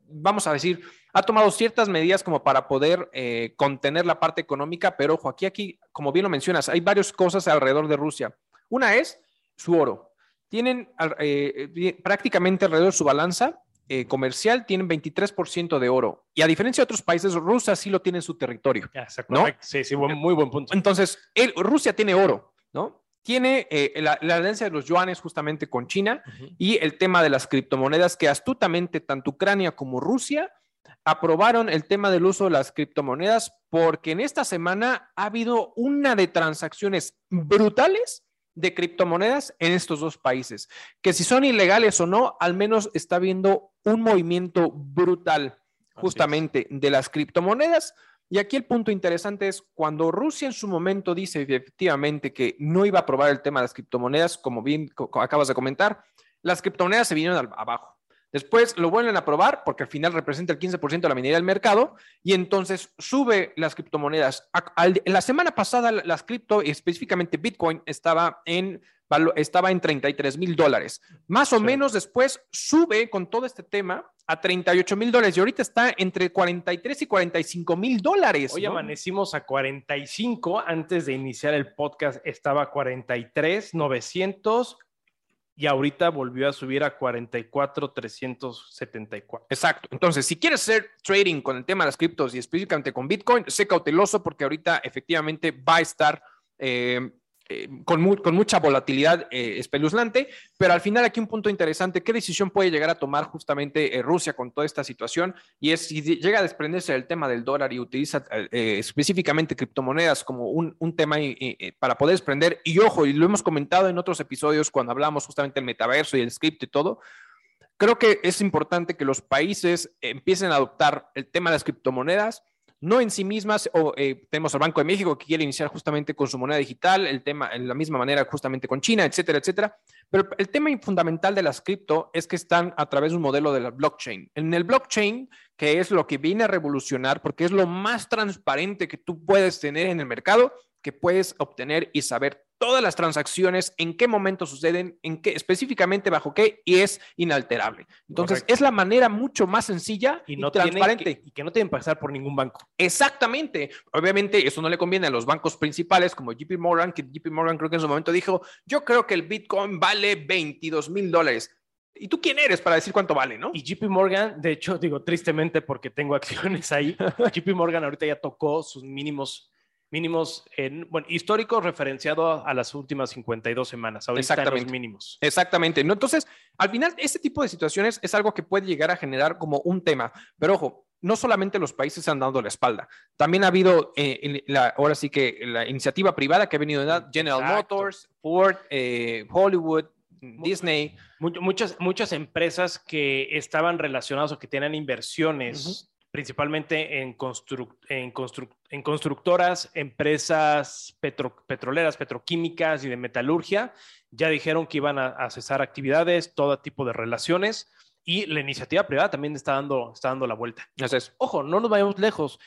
vamos a decir, ha tomado ciertas medidas como para poder eh, contener la parte económica, pero ojo, aquí, aquí, como bien lo mencionas, hay varias cosas alrededor de Rusia. Una es su oro. Tienen eh, prácticamente alrededor de su balanza eh, comercial, tienen 23% de oro. Y a diferencia de otros países, Rusia sí lo tiene en su territorio. ¿No? Sí, sí, buen- muy buen punto. Entonces, el- Rusia tiene oro, ¿no? Tiene eh, la, la alianza de los yuanes justamente con China y el tema de las criptomonedas que astutamente tanto Ucrania como Rusia aprobaron el tema del uso de las criptomonedas porque en esta semana ha habido una de transacciones brutales de criptomonedas en estos dos países, que si son ilegales o no, al menos está habiendo un movimiento brutal justamente de las criptomonedas. Y aquí el punto interesante es cuando Rusia en su momento dice efectivamente que no iba a aprobar el tema de las criptomonedas, como bien acabas de comentar, las criptomonedas se vinieron al- abajo. Después lo vuelven a aprobar porque al final representa el 15% de la minería del mercado y entonces sube las criptomonedas. La semana pasada la- las cripto, específicamente Bitcoin, estaba en, estaba en 33 mil dólares. Más o Sí. menos después sube con todo este tema a 38 mil dólares y ahorita está entre 43 y 45 mil dólares. Hoy ¿no? amanecimos a 45, antes de iniciar el podcast estaba a 43, 900 y ahorita volvió a subir a 44, 374. Exacto. Entonces, si quieres hacer trading con el tema de las criptos y específicamente con Bitcoin, sé cauteloso porque ahorita efectivamente va a estar eh, eh, con, mu- con mucha volatilidad eh, espeluznante, pero al final aquí un punto interesante, ¿qué decisión puede llegar a tomar justamente eh, Rusia con toda esta situación? Y es si llega a desprenderse del tema del dólar y utiliza eh, específicamente criptomonedas como un, un tema para poder desprender, y ojo, y lo hemos comentado en otros episodios cuando hablamos justamente del metaverso y el script y todo, creo que es importante que los países empiecen a adoptar el tema de las criptomonedas no en sí mismas, o eh, tenemos al Banco de México que quiere iniciar justamente con su moneda digital, el tema en la misma manera justamente con China, etcétera, etcétera. Pero el tema fundamental de las cripto es que están a través de un modelo de la blockchain. En el blockchain, que es lo que viene a revolucionar, porque es lo más transparente que tú puedes tener en el mercado, que puedes obtener y saber todas las transacciones, en qué momento suceden, en qué específicamente bajo qué, y es inalterable. Entonces, es la manera mucho más sencilla y, no transparente. y que no tienen que pasar por ningún banco. Exactamente. Obviamente, eso no le conviene a los bancos principales como JP Morgan, que JP Morgan creo que en su momento dijo, yo creo que el Bitcoin vale 22 mil dólares. ¿Y tú quién eres para decir cuánto vale, no? Y JP Morgan, de hecho, digo tristemente porque tengo acciones ahí, JP Morgan ahorita ya tocó sus mínimos mínimos, en, bueno, históricos referenciado a las últimas 52 semanas. Ahorita Exactamente. los mínimos. Exactamente. ¿no? Entonces, al final, este tipo de situaciones es algo que puede llegar a generar como un tema. Pero ojo, no solamente los países han dado la espalda, también ha habido, eh, la, ahora sí que la iniciativa privada que ha venido de General Motors, Ford, eh, Hollywood, Disney. Muchas, muchas empresas que estaban relacionadas o que tienen inversiones principalmente en, en, en constructoras, empresas petroleras, petroquímicas y de metalurgia. Ya dijeron que iban a, cesar actividades, todo tipo de relaciones. Y la iniciativa privada también está dando, está dando la vuelta. Entonces, ojo, no nos vayamos lejos.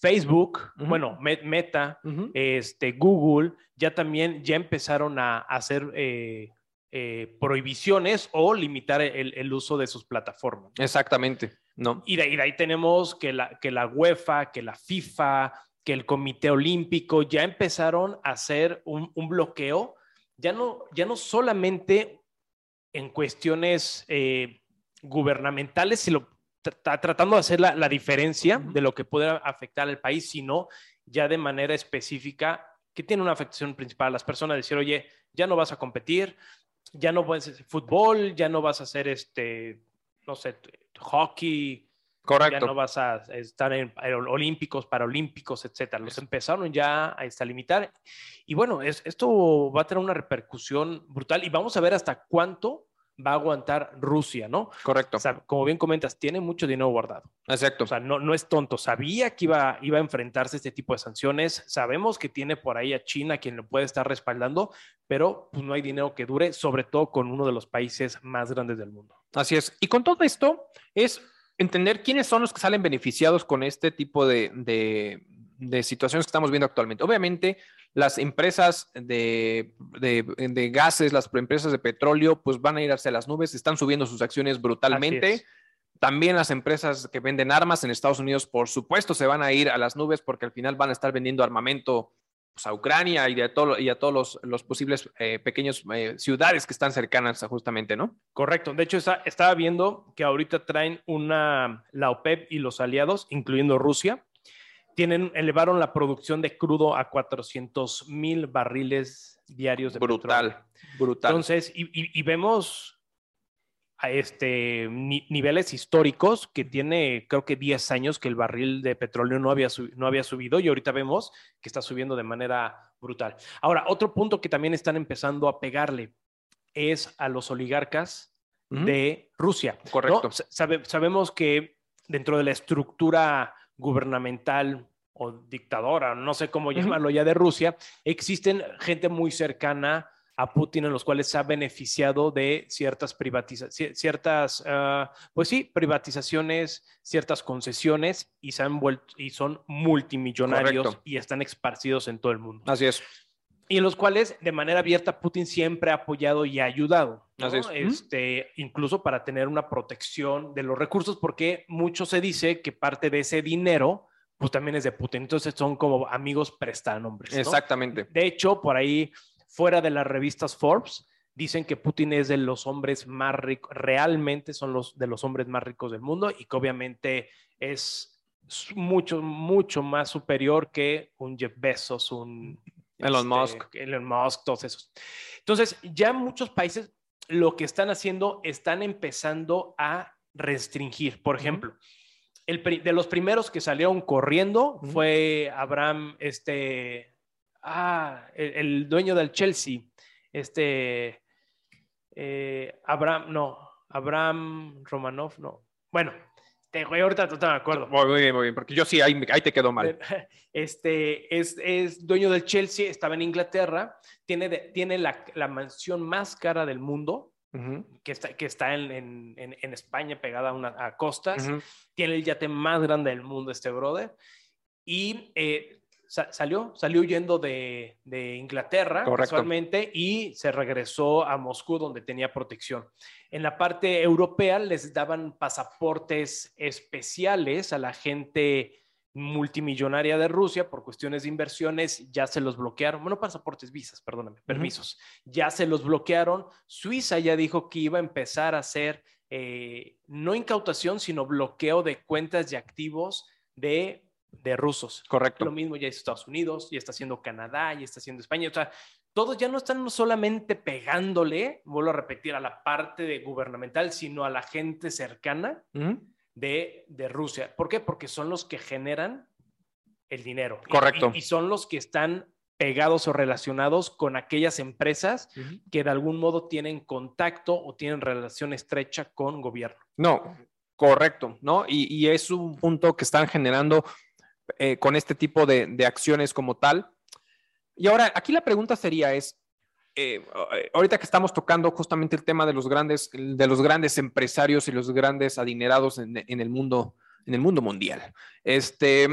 Facebook, bueno, Meta, este, Google, ya también ya empezaron a, hacer eh, eh, prohibiciones o limitar el, el, uso de sus plataformas. Exactamente. No. Y de, ahí tenemos que la, que la UEFA, que la FIFA, que el Comité Olímpico ya empezaron a hacer un, bloqueo, ya no, ya no solamente en cuestiones eh, gubernamentales, sino tratando de hacer la, la diferencia de lo que puede afectar al país, sino ya de manera específica que tiene una afectación principal a las personas, decir, oye, ya no vas a competir, ya no puedes hacer fútbol, ya no vas a hacer este, no sé, hockey. Correcto. Ya no vas a estar en olímpicos, paralímpicos, etcétera. Los empezaron ya a limitar. Y bueno, es, esto va a tener una repercusión brutal y vamos a ver hasta cuánto va a aguantar Rusia, ¿no? Correcto. O sea, como bien comentas, tiene mucho dinero guardado. Exacto. O sea, no, no es tonto. Sabía que iba, iba a enfrentarse a este tipo de sanciones. Sabemos que tiene por ahí a China quien lo puede estar respaldando, pero pues, no hay dinero que dure, sobre todo con uno de los países más grandes del mundo. Así es. Y con todo esto es entender quiénes son los que salen beneficiados con este tipo de, de situaciones que estamos viendo actualmente. Obviamente, las empresas de, de, gases, las empresas de petróleo, pues van a ir hacia las nubes, están subiendo sus acciones brutalmente. También las empresas que venden armas en Estados Unidos, por supuesto, se van a ir a las nubes porque al final van a estar vendiendo armamento pues, a Ucrania y, a todo, y a todos los, los posibles eh, pequeños eh, ciudades que están cercanas justamente, ¿no? Correcto. De hecho, estaba viendo que ahorita traen una, la OPEP y los aliados, incluyendo Rusia, tienen, elevaron la producción de crudo a 400 mil barriles diarios de brutal, Brutal. Entonces, y, vemos a este, niveles históricos que tiene, creo que 10 años que el barril de petróleo no había, no había subido y ahorita vemos que está subiendo de manera brutal. Ahora, otro punto que también están empezando a pegarle es a los oligarcas de Rusia. Correcto. sabemos que dentro de la estructura gubernamental o dictadora, no sé cómo llamarlo ya de Rusia, existen gente muy cercana a Putin en los cuales se ha beneficiado de ciertas privatizaciones, ciertas, ah, pues sí, privatizaciones, ciertas concesiones y se han vuelto y son multimillonarios y están esparcidos en todo el mundo. Así es. Y en los cuales de manera abierta Putin siempre ha apoyado y ha ayudado, es. este, incluso para tener una protección de los recursos, porque mucho se dice que parte de ese dinero pues también es de Putin. Entonces son como amigos prestanombres. ¿no? Exactamente. De hecho, por ahí, fuera de las revistas Forbes, dicen que Putin es de los hombres más ricos, realmente son los de los hombres más ricos del mundo y que obviamente es mucho, mucho más superior que un Jeff Bezos, un Elon este, Musk. Elon Musk, todos esos. Entonces, ya muchos países lo que están haciendo, están empezando a restringir. Por ejemplo, de los primeros que salieron corriendo fue Abraham, este, ah, el, dueño del Chelsea, este, eh, Abraham, no, Abraham Romanov, no. Bueno, Te, güey, ahorita no te me acuerdo. Muy bien, muy bien, porque yo sí, ahí, ahí te quedó mal. Este, es, es, dueño del Chelsea, estaba en Inglaterra, tiene, de, tiene la, la, mansión más cara del mundo, uh -huh. que está, que está en, en, en, España pegada a, una, a costas, uh -huh. tiene el yate más grande del mundo este brother, y eh, sa salió, salió huyendo de, de Inglaterra Correcto. casualmente y se regresó a Moscú donde tenía protección. En la parte europea les daban pasaportes especiales a la gente multimillonaria de Rusia por cuestiones de inversiones, ya se los bloquearon. Bueno, pasaportes, visas, perdóname, permisos. Uh -huh. Ya se los bloquearon. Suiza ya dijo que iba a empezar a hacer eh, no incautación, sino bloqueo de cuentas y activos de de rusos. Correcto. Lo mismo ya hizo Estados Unidos, ya está haciendo Canadá, ya está haciendo España. O sea, todos ya no están solamente pegándole, vuelvo a repetir, a la parte de gubernamental, sino a la gente cercana uh -huh. de, de, Rusia. ¿Por qué? Porque son los que generan el dinero. Correcto. Y, y, son los que están pegados o relacionados con aquellas empresas uh -huh. que de algún modo tienen contacto o tienen relación estrecha con gobierno. No, correcto, ¿no? Y, y es un punto que están generando eh, con este tipo de, de, acciones como tal. Y ahora, aquí la pregunta sería es, eh, ahorita que estamos tocando justamente el tema de los grandes, de los grandes empresarios y los grandes adinerados en, en el mundo, en el mundo mundial, este,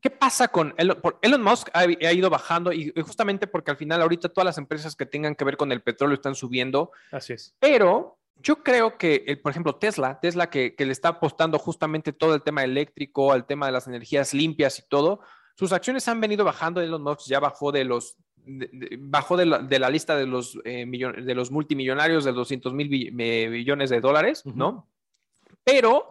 ¿qué pasa con Elon, Elon Musk? Ha, ha, ido bajando y justamente porque al final ahorita todas las empresas que tengan que ver con el petróleo están subiendo. Así es. Pero yo creo que, el, por ejemplo, Tesla, Tesla que, que, le está apostando justamente todo el tema eléctrico, al tema de las energías limpias y todo, sus acciones han venido bajando. Elon Musk ya bajó de los, de, de, bajó de la, de la, lista de los, eh, millon, de los multimillonarios de 200 mil billones de dólares, uh -huh. ¿no? Pero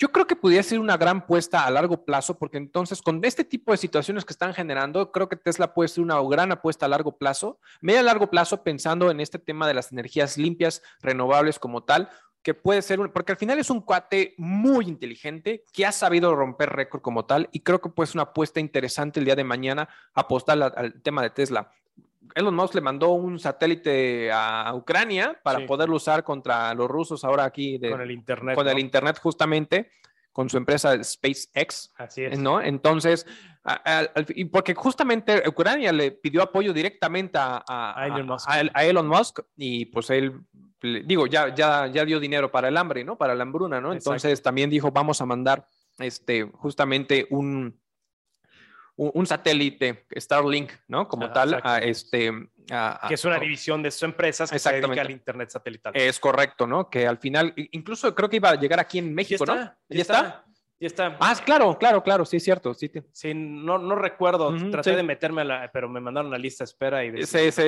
yo creo que pudiera ser una gran puesta a largo plazo, porque entonces con este tipo de situaciones que están generando, creo que Tesla puede ser una gran apuesta a largo plazo, media a largo plazo, pensando en este tema de las energías limpias, renovables como tal, que puede ser, un, porque al final es un cuate muy inteligente que ha sabido romper récord como tal, y creo que puede ser una apuesta interesante el día de mañana apostar al tema de Tesla. Elon Musk le mandó un satélite a Ucrania para sí. poderlo usar contra los rusos ahora aquí de, con el internet con ¿no? el internet justamente con su empresa SpaceX así es no entonces a, a, y porque justamente Ucrania le pidió apoyo directamente a, a Elon, Musk. a, Elon Musk y pues él digo ya ya ya dio dinero para el hambre no para la hambruna no entonces también dijo vamos a mandar este justamente un un, satélite, Starlink, ¿no? Como tal, a este... A, que es una división de sus empresas que se dedica al Internet satelital. Es correcto, ¿no? Que al final, incluso creo que iba a llegar aquí en México, ¿Ya ¿no? ¿Ya, ¿Ya está? está? Ya está. Ah, claro, claro, claro, sí, es cierto. Sí, sí no, no recuerdo, uh -huh, traté sí. de meterme a la, pero me mandaron una lista de espera y de, sí, sí.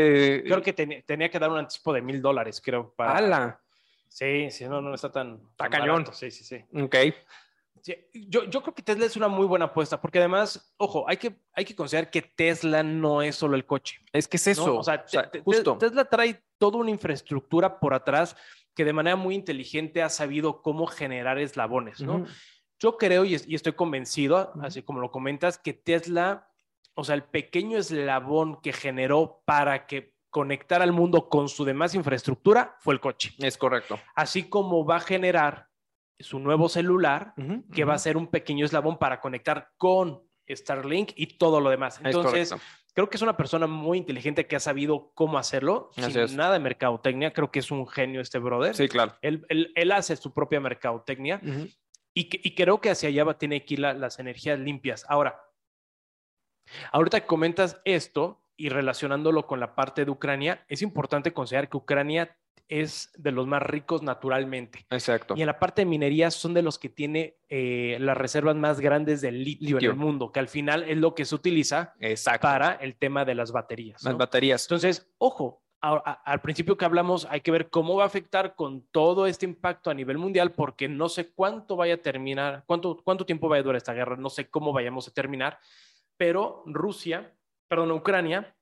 creo que ten, tenía que dar un anticipo de mil dólares, creo. Para... ¡Hala! Sí, sí, no, no está tan. Está tan cañón. Barato. Sí, sí, sí. Ok. Sí, yo, yo, creo que Tesla es una muy buena apuesta, porque además, ojo, hay que, hay que considerar que Tesla no es solo el coche. Es que es eso. ¿no? O sea, o sea justo. Tesla trae toda una infraestructura por atrás que de manera muy inteligente ha sabido cómo generar eslabones, ¿no? Uh -huh. Yo creo y, y, estoy convencido, uh -huh. así como lo comentas, que Tesla, o sea, el pequeño eslabón que generó para que conectar al mundo con su demás infraestructura fue el coche. Es correcto. Así como va a generar su nuevo celular, uh -huh, que uh -huh. va a ser un pequeño eslabón para conectar con Starlink y todo lo demás. Entonces, creo que es una persona muy inteligente que ha sabido cómo hacerlo, Así sin es. nada de mercadotecnia. Creo que es un genio este brother. Sí, claro. Él, él, él hace su propia mercadotecnia uh -huh. y, y, creo que hacia allá va, tiene que ir la, las energías limpias. Ahora, ahorita que comentas esto y relacionándolo con la parte de Ucrania, es importante considerar que Ucrania es de los más ricos naturalmente. Exacto. Y en la parte de minería son de los que tiene eh, las reservas más grandes de litio, litio, en el mundo, que al final es lo que se utiliza Exacto. para el tema de las baterías. Las baterías. Entonces, ojo, a, a, al principio que hablamos hay que ver cómo va a afectar con todo este impacto a nivel mundial, porque no sé cuánto vaya a terminar, cuánto, cuánto tiempo vaya a durar esta guerra, no sé cómo vayamos a terminar, pero Rusia, perdón, Ucrania,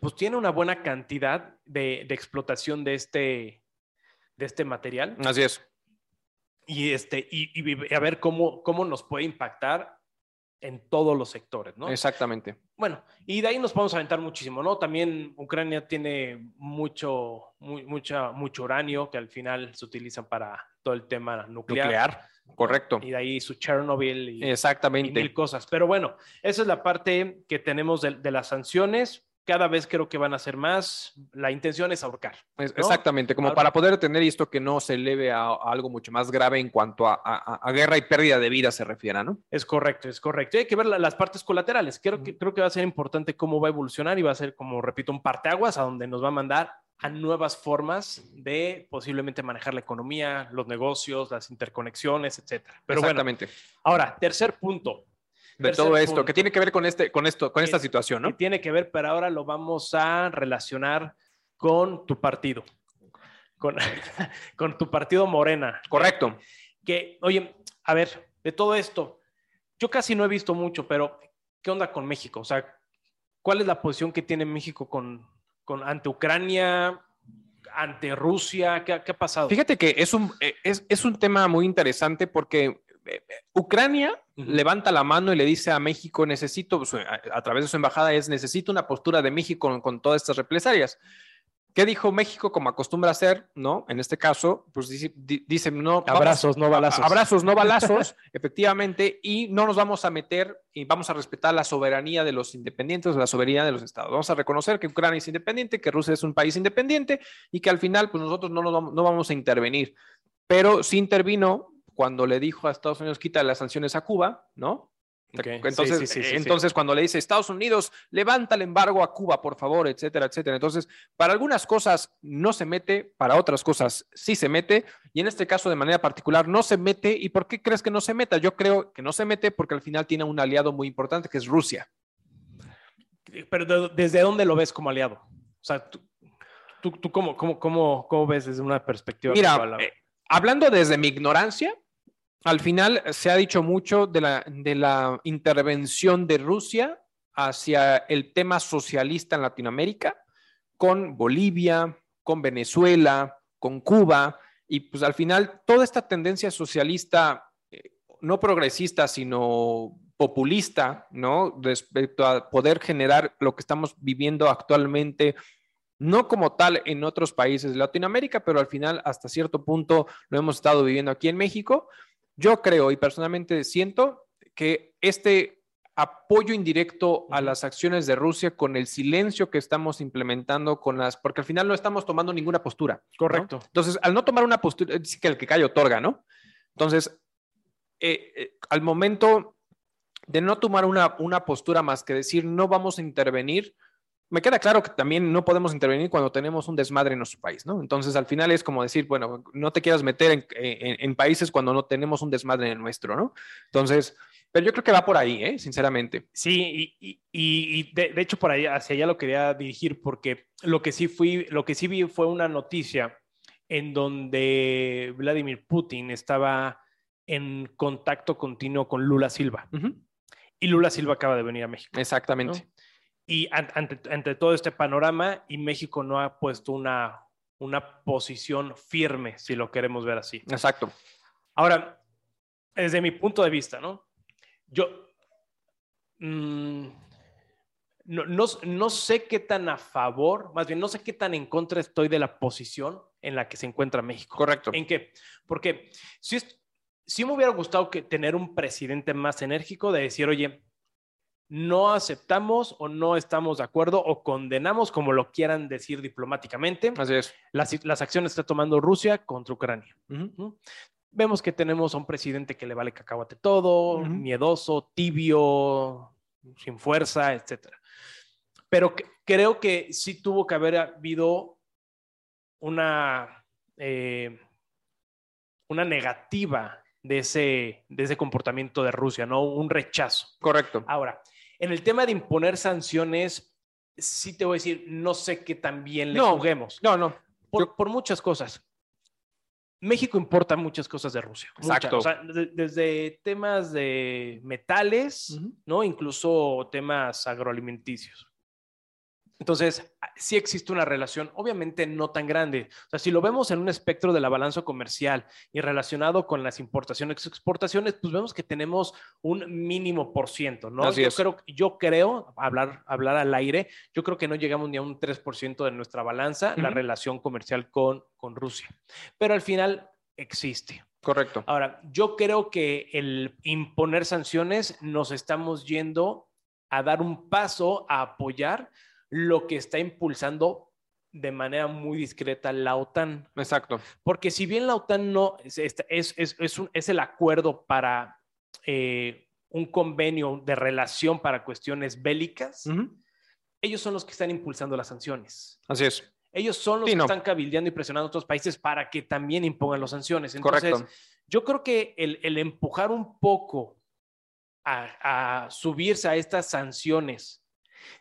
pues tiene una buena cantidad de, de, explotación de este, de este material. Así es. Y, este, y, y a ver cómo, cómo nos puede impactar en todos los sectores, ¿no? Exactamente. Bueno, y de ahí nos podemos aventar muchísimo, ¿no? También Ucrania tiene mucho, mucha, mucho uranio que al final se utilizan para todo el tema nuclear. Nuclear, correcto. Y de ahí su Chernobyl y, y Exactamente. mil cosas. Pero bueno, esa es la parte que tenemos de, de las sanciones. Cada vez creo que van a ser más. La intención es ahorcar. Exactamente, como para poder tener esto que no se eleve a, a algo mucho más grave en cuanto a, a- a guerra y pérdida de vida se refiera, ¿no? Es correcto, es correcto. Y hay que ver la- las partes colaterales. Creo que, creo que va a ser importante cómo va a evolucionar y va a ser, como repito, un parteaguas a donde nos va a mandar a nuevas formas de posiblemente manejar la economía, los negocios, las interconexiones, etcétera. Pero bueno, Exactamente. ahora, tercer punto. De todo esto, punto. que tiene que ver con este, con esto, con esta Que- situación, que ¿no? tiene que ver, pero ahora lo vamos a relacionar con tu partido, con, con tu partido Morena. Correcto. Que, oye, a ver, de todo esto, yo casi no he visto mucho, pero ¿qué onda con México? O sea, ¿cuál es la posición que tiene México con, con ante Ucrania, ante Rusia? ¿Qué, qué ha pasado? Fíjate que es un, eh, es, es un tema muy interesante porque Ucrania levanta la mano y le dice a México, necesito, su- a, través de su embajada, es necesito una postura de México con, con todas estas represalias. ¿Qué dijo México como acostumbra hacer? ¿No? En este caso, pues dice, di- dice no. vamos- Abrazos, no balazos. Abrazos, no balazos, efectivamente, y no nos vamos a meter y vamos a respetar la soberanía de los independientes, la soberanía de los estados. Vamos a reconocer que Ucrania es independiente, que Rusia es un país independiente y que al final, pues nosotros no, nos vamos, no vamos a intervenir. Pero sí intervino cuando le dijo a Estados Unidos quita las sanciones a Cuba, ¿no? Entonces, sí, sí, sí, sí, sí. entonces cuando le dice Estados Unidos, levanta el embargo a Cuba, por favor, etcétera, etcétera. Entonces, para algunas cosas no se mete, para otras cosas sí se mete, y en este caso de manera particular no se mete. ¿Y por qué crees que no se meta? Yo creo que no se mete porque al final tiene un aliado muy importante que es Rusia. Pero de- ¿desde dónde lo ves como aliado? O sea, tú, tú, tú cómo, cómo, cómo, cómo ves desde una perspectiva? Mira, eh, hablando desde mi ignorancia, al final se ha dicho mucho de la, de la intervención de Rusia hacia el tema socialista en Latinoamérica, con Bolivia, con Venezuela, con Cuba, y pues al final toda esta tendencia socialista, eh, no progresista, sino populista, ¿no? Respecto a poder generar lo que estamos viviendo actualmente no como tal en otros países de Latinoamérica, pero al final hasta cierto punto lo hemos estado viviendo aquí en México. Yo creo y personalmente siento que este apoyo indirecto a las acciones de Rusia con el silencio que estamos implementando con las, porque al final no estamos tomando ninguna postura. ¿no? Correcto. Entonces, al no tomar una postura, es que el que cae otorga, ¿no? Entonces, eh, eh, al momento de no tomar una, una postura más que decir no vamos a intervenir, me queda claro que también no podemos intervenir cuando tenemos un desmadre en nuestro país, ¿no? Entonces, al final es como decir, bueno, no te quieras meter en, en- en países cuando no tenemos un desmadre en el nuestro, ¿no? Entonces, pero yo creo que va por ahí, ¿eh? Sinceramente. Sí, y, y- y- y de, de hecho por ahí hacia allá lo quería dirigir porque lo que sí fui, lo que sí vi fue una noticia en donde Vladimir Putin estaba en contacto continuo con Lula Silva y Lula Silva acaba de venir a México. Exactamente. ¿no? Y an- ante, ante todo este panorama y México no ha puesto una, una posición firme, si lo queremos ver así. Exacto. Ahora, desde mi punto de vista, ¿no? Yo mm, no, no, no sé qué tan a favor, más bien no sé qué tan en contra estoy de la posición en la que se encuentra México. Correcto. ¿En qué? Porque si, si me hubiera gustado que tener un presidente más enérgico de decir, oye, no aceptamos o no estamos de acuerdo o condenamos, como lo quieran decir diplomáticamente, Así es. las, las acciones que está tomando Rusia contra Ucrania. Vemos que tenemos a un presidente que le vale cacahuate todo, miedoso, tibio, sin fuerza, etcétera. Pero que- creo que sí tuvo que haber habido una, eh, una negativa de ese, de ese comportamiento de Rusia, ¿no? Un rechazo. Correcto. Ahora, en el tema de imponer sanciones, sí te voy a decir, no sé qué tan bien le No. juguemos No, no. por, Yo- por muchas cosas. México importa muchas cosas de Rusia. Exacto. O sea, de- desde temas de metales. ¿no? Incluso temas agroalimenticios. Entonces, sí existe una relación, obviamente no tan grande. O sea, si lo vemos en un espectro de la balanza comercial y relacionado con las importaciones y exportaciones, pues vemos que tenemos un mínimo por ciento, ¿no? Así yo, es. creo, yo creo, hablar, hablar al aire, yo creo que no llegamos ni a un 3% de nuestra balanza, la Ujú. relación comercial con, con Rusia. Pero al final existe. Correcto. Ahora, yo creo que el imponer sanciones nos estamos yendo a dar un paso a apoyar lo que está impulsando de manera muy discreta la OTAN. Exacto. Porque si bien la OTAN no es, es, es, es, un, el acuerdo para eh, un convenio de relación para cuestiones bélicas, ellos son los que están impulsando las sanciones. Así es. Ellos son los Sí, que no. están cabildeando y presionando a otros países para que también impongan las sanciones. Entonces, Correcto. yo creo que el, el empujar un poco a, a, subirse a estas sanciones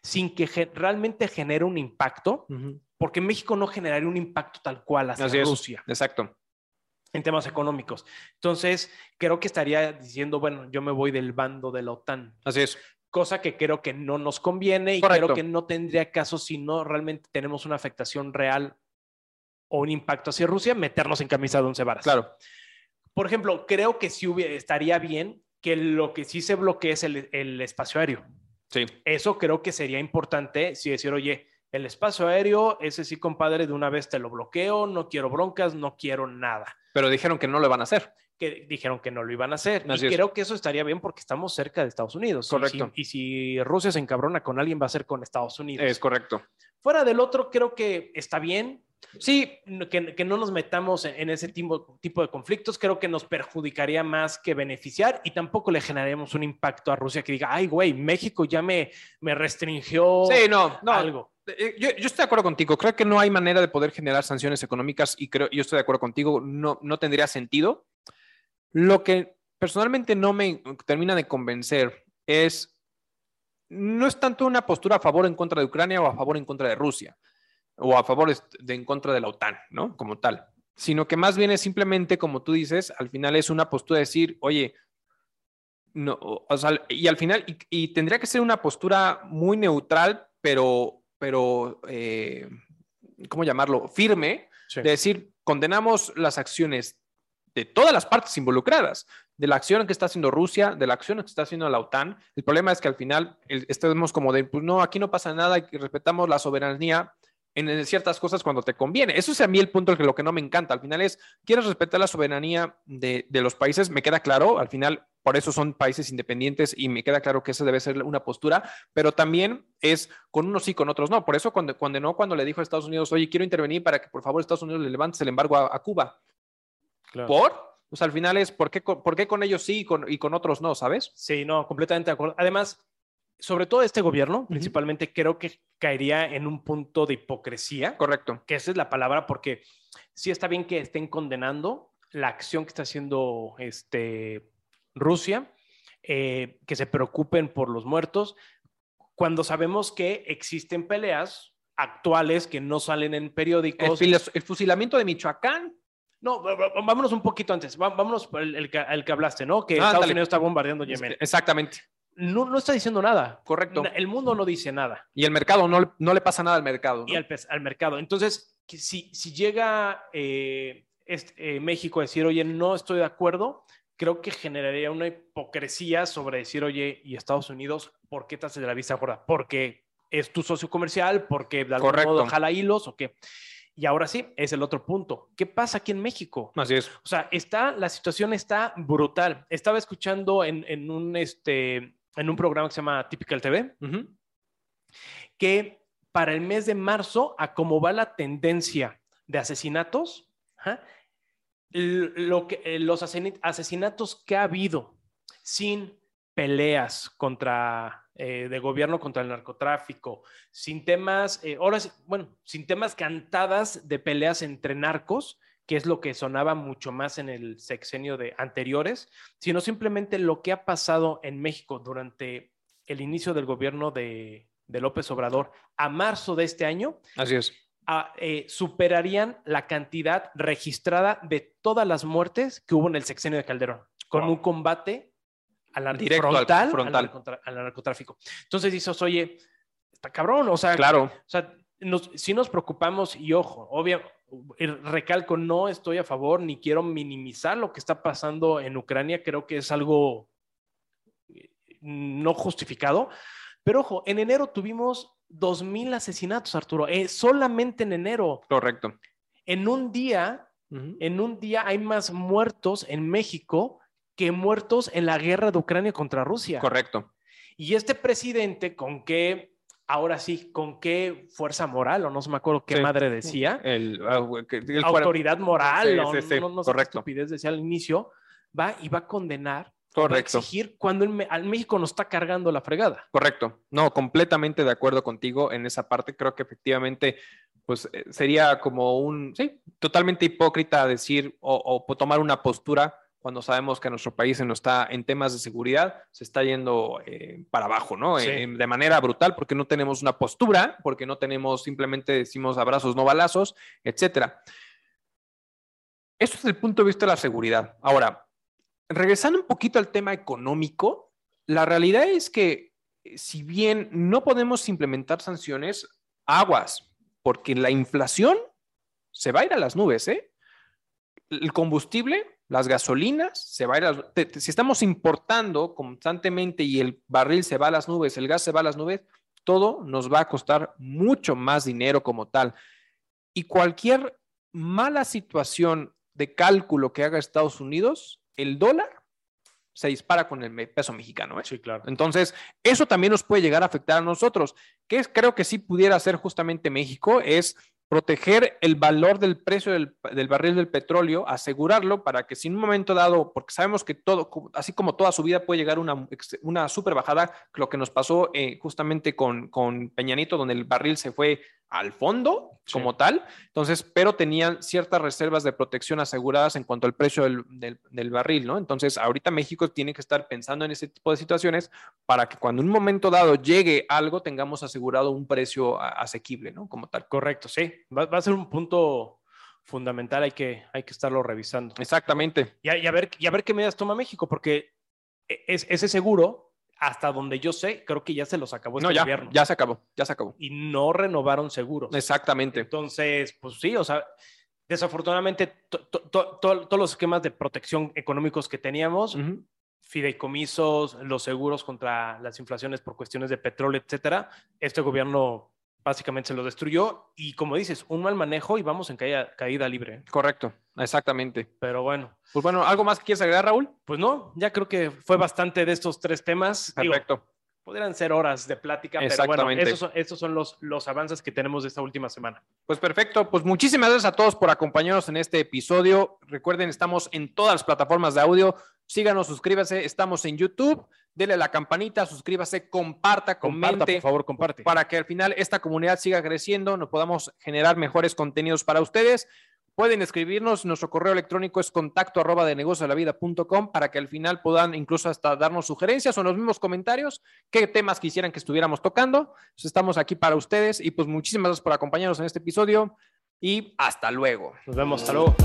sin que ge realmente genere un impacto, porque México no generaría un impacto tal cual hacia Así es. Rusia Exacto. en temas económicos. Entonces, creo que estaría diciendo, bueno, yo me voy del bando de la OTAN, Así es. cosa que creo que no nos conviene y Correcto. creo que no tendría caso si no realmente tenemos una afectación real o un impacto hacia Rusia, meternos en camisa de once varas. Claro. Por ejemplo, creo que sí hubiera- estaría bien que lo que sí se bloquee es el, el espacio aéreo. Sí. Eso creo que sería importante si decir, oye, el espacio aéreo, ese sí, compadre, de una vez te lo bloqueo, no quiero broncas, no quiero nada. Pero dijeron que no lo van a hacer. Que dijeron que no lo iban a hacer. Así y es. creo que eso estaría bien porque estamos cerca de Estados Unidos. Y Correcto. si- Y si, Rusia se encabrona con alguien, va a ser con Estados Unidos. Es correcto. Fuera del otro, creo que está bien. Sí, Que, que no nos metamos en, en ese tipo, tipo de conflictos, creo que nos perjudicaría más que beneficiar y tampoco le generaremos un impacto a Rusia que diga, ay, güey, México ya me, me restringió sí, no, no. algo. Eh, Yo, yo estoy de acuerdo contigo. Creo que no hay manera de poder generar sanciones económicas y creo, yo estoy de acuerdo contigo, no, no tendría sentido. Lo que personalmente no me termina de convencer es, no es tanto una postura a favor o en contra de Ucrania o a favor o en contra de Rusia o a favor de en contra de la OTAN, ¿no? Como tal, sino que más bien es simplemente, como tú dices, al final es una postura de decir, oye, no, o sea, y al final, y, y tendría que ser una postura muy neutral, pero, pero eh, ¿cómo llamarlo? Firme, Sí. de decir, condenamos las acciones de todas las partes involucradas, de la acción que está haciendo Rusia, de la acción que está haciendo la OTAN. El problema es que al final el- estemos como de, pues no, aquí no pasa nada y respetamos la soberanía en, ciertas cosas cuando te conviene. Eso es a mí el punto que lo que no me encanta. Al final es, ¿quieres respetar la soberanía de, de los países? Me queda claro, al final por eso son países independientes y me queda claro que esa debe ser una postura, pero también es con unos sí, con otros no. Por eso cuando, cuando no, cuando le dijo a Estados Unidos, oye, quiero intervenir para que por favor Estados Unidos le levante el embargo a, a Cuba. Claro. ¿Por? O sea, al final es, ¿por qué, con- por qué con ellos sí y con, y con otros no, sabes? Sí, no, completamente de acuerdo. Además, sobre todo este gobierno, principalmente creo que caería en un punto de hipocresía, Correcto. que esa es la palabra, porque sí está bien que estén condenando la acción que está haciendo este, Rusia, eh, que se preocupen por los muertos, cuando sabemos que existen peleas actuales que no salen en periódicos. el fusilamiento de Michoacán. No, vámonos un poquito antes, vámonos por el, el que, el que hablaste, ¿no? Que Ah, Estados. Unidos está bombardeando Yemen. Exactamente. No, no está diciendo nada. Correcto. El mundo no dice nada. Y el mercado, no, le- no le pasa nada al mercado. ¿no? Y al, al mercado. Entonces, que si, si llega eh, este, eh, México a decir, oye, no estoy de acuerdo, creo que generaría una hipocresía sobre decir, oye, y Estados Unidos, ¿por qué te haces de la vista gorda? Porque es tu socio comercial, porque de algún Correcto. modo jala hilos o qué. Y ahora sí, es el otro punto. ¿Qué pasa aquí en México? Así es. O sea, está, la situación está brutal. Estaba escuchando en, en un, este, en un programa que se llama Typical TV, que para el mes de marzo, a cómo va la tendencia de asesinatos, ajá, lo que, eh, los asesinatos que ha habido sin peleas contra eh, de gobierno contra el narcotráfico, sin temas, eh, ahora bueno, sin temas cantadas de peleas entre narcos, que es lo que sonaba mucho más en el sexenio de anteriores, sino simplemente lo que ha pasado en México durante el inicio del gobierno de, de López Obrador a marzo de este año, Así es. a- eh, superarían la cantidad registrada de todas las muertes que hubo en el sexenio de Calderón, con Wow. un combate a la Directo al- frontal, al frontal. narcotra- al narcotráfico. Entonces dices, oye, está cabrón, o sea, Claro, o sea, nos, sí nos preocupamos y ojo, obvio, recalco, no estoy a favor ni quiero minimizar lo que está pasando en Ucrania, creo que es algo eh, no justificado, pero ojo, en enero tuvimos 2.000 asesinatos, Arturo, eh, solamente en enero. correcto. En un día, en un día hay más muertos en México que muertos en la guerra de Ucrania contra Rusia. Correcto. Y este presidente, ¿con qué, ahora sí, con qué fuerza moral, o no se me acuerdo qué Sí. madre decía, El, ah, el autoridad moral, Sí, o sí, no, no sé qué correcto. estupidez decía al inicio, va y va a condenar, va a Correcto. exigir cuando el al México nos está cargando la fregada. Correcto. No, completamente de acuerdo contigo en esa parte. Creo que efectivamente, pues eh, sería como un, sí, totalmente hipócrita decir o, tomar una postura cuando sabemos que nuestro país no está en temas de seguridad, se está yendo eh, para abajo, ¿no? Sí. Eh, de manera brutal, porque no tenemos una postura, porque no tenemos, simplemente decimos abrazos, no balazos, etcétera. Eso es el punto de vista de la seguridad. Ahora, regresando un poquito al tema económico, la realidad es que eh, si bien no podemos implementar sanciones, aguas, porque la inflación se va a ir a las nubes, ¿eh? El combustible, las gasolinas, se va a ir a te- te- Si estamos importando constantemente y el barril se va a las nubes, el gas se va a las nubes, todo nos va a costar mucho más dinero como tal. Y cualquier mala situación de cálculo que haga Estados Unidos, el dólar se dispara con el peso mexicano. ¿eh? Sí, claro. Entonces, eso también nos puede llegar a afectar a nosotros. Es, creo que sí pudiera hacer justamente México es proteger el valor del precio del, del barril del petróleo, asegurarlo para que si en un momento dado, porque sabemos que todo, así como toda su vida puede llegar una, una super bajada, lo que nos pasó eh, justamente con, con Peñanito, donde el barril se fue al fondo Sí. como tal, entonces, pero tenían ciertas reservas de protección aseguradas en cuanto al precio del, del- del barril, ¿no? Entonces, ahorita México tiene que estar pensando en ese tipo de situaciones para que cuando en un momento dado llegue algo, tengamos asegurado un precio asequible, ¿no? Como tal. Correcto, sí. Va, va a ser un punto fundamental, hay que, hay que estarlo revisando. Exactamente. Y a, y a ver, y a ver qué medidas toma México, porque e- es, ese seguro, hasta donde yo sé, creo que ya se los acabó este No, ya, gobierno. ya se acabó, ya se acabó. Y no renovaron seguros. Exactamente. Entonces, pues sí, o sea, desafortunadamente to- to- to- to- todos los esquemas de protección económicos que teníamos, fideicomisos, los seguros contra las inflaciones por cuestiones de petróleo, etcétera, este gobierno básicamente se lo destruyó y como dices, un mal manejo y vamos en caída, caída libre. Correcto, exactamente. Pero bueno, Pues bueno, ¿algo más que quieres agregar, Raúl? pues no, ya creo que fue bastante de estos tres temas. Digo, Perfecto. podrían ser horas de plática, pero bueno, estos son, estos son los, los avances que tenemos de esta última semana. Pues perfecto, pues muchísimas gracias a todos por acompañarnos en este episodio. Recuerden, estamos en todas las plataformas de audio. Síganos, suscríbase, estamos en YouTube. Dele a la campanita, suscríbase, comparta, Comparta, comente, por favor, comparte. para que al final esta comunidad siga creciendo, nos podamos generar mejores contenidos para ustedes. Pueden escribirnos, nuestro correo electrónico es contacto arroba de negocio para que al final puedan incluso hasta darnos sugerencias o en los mismos comentarios qué temas quisieran que estuviéramos tocando. Pues estamos aquí para ustedes y pues muchísimas gracias por acompañarnos en este episodio y hasta luego. Nos vemos, hasta luego.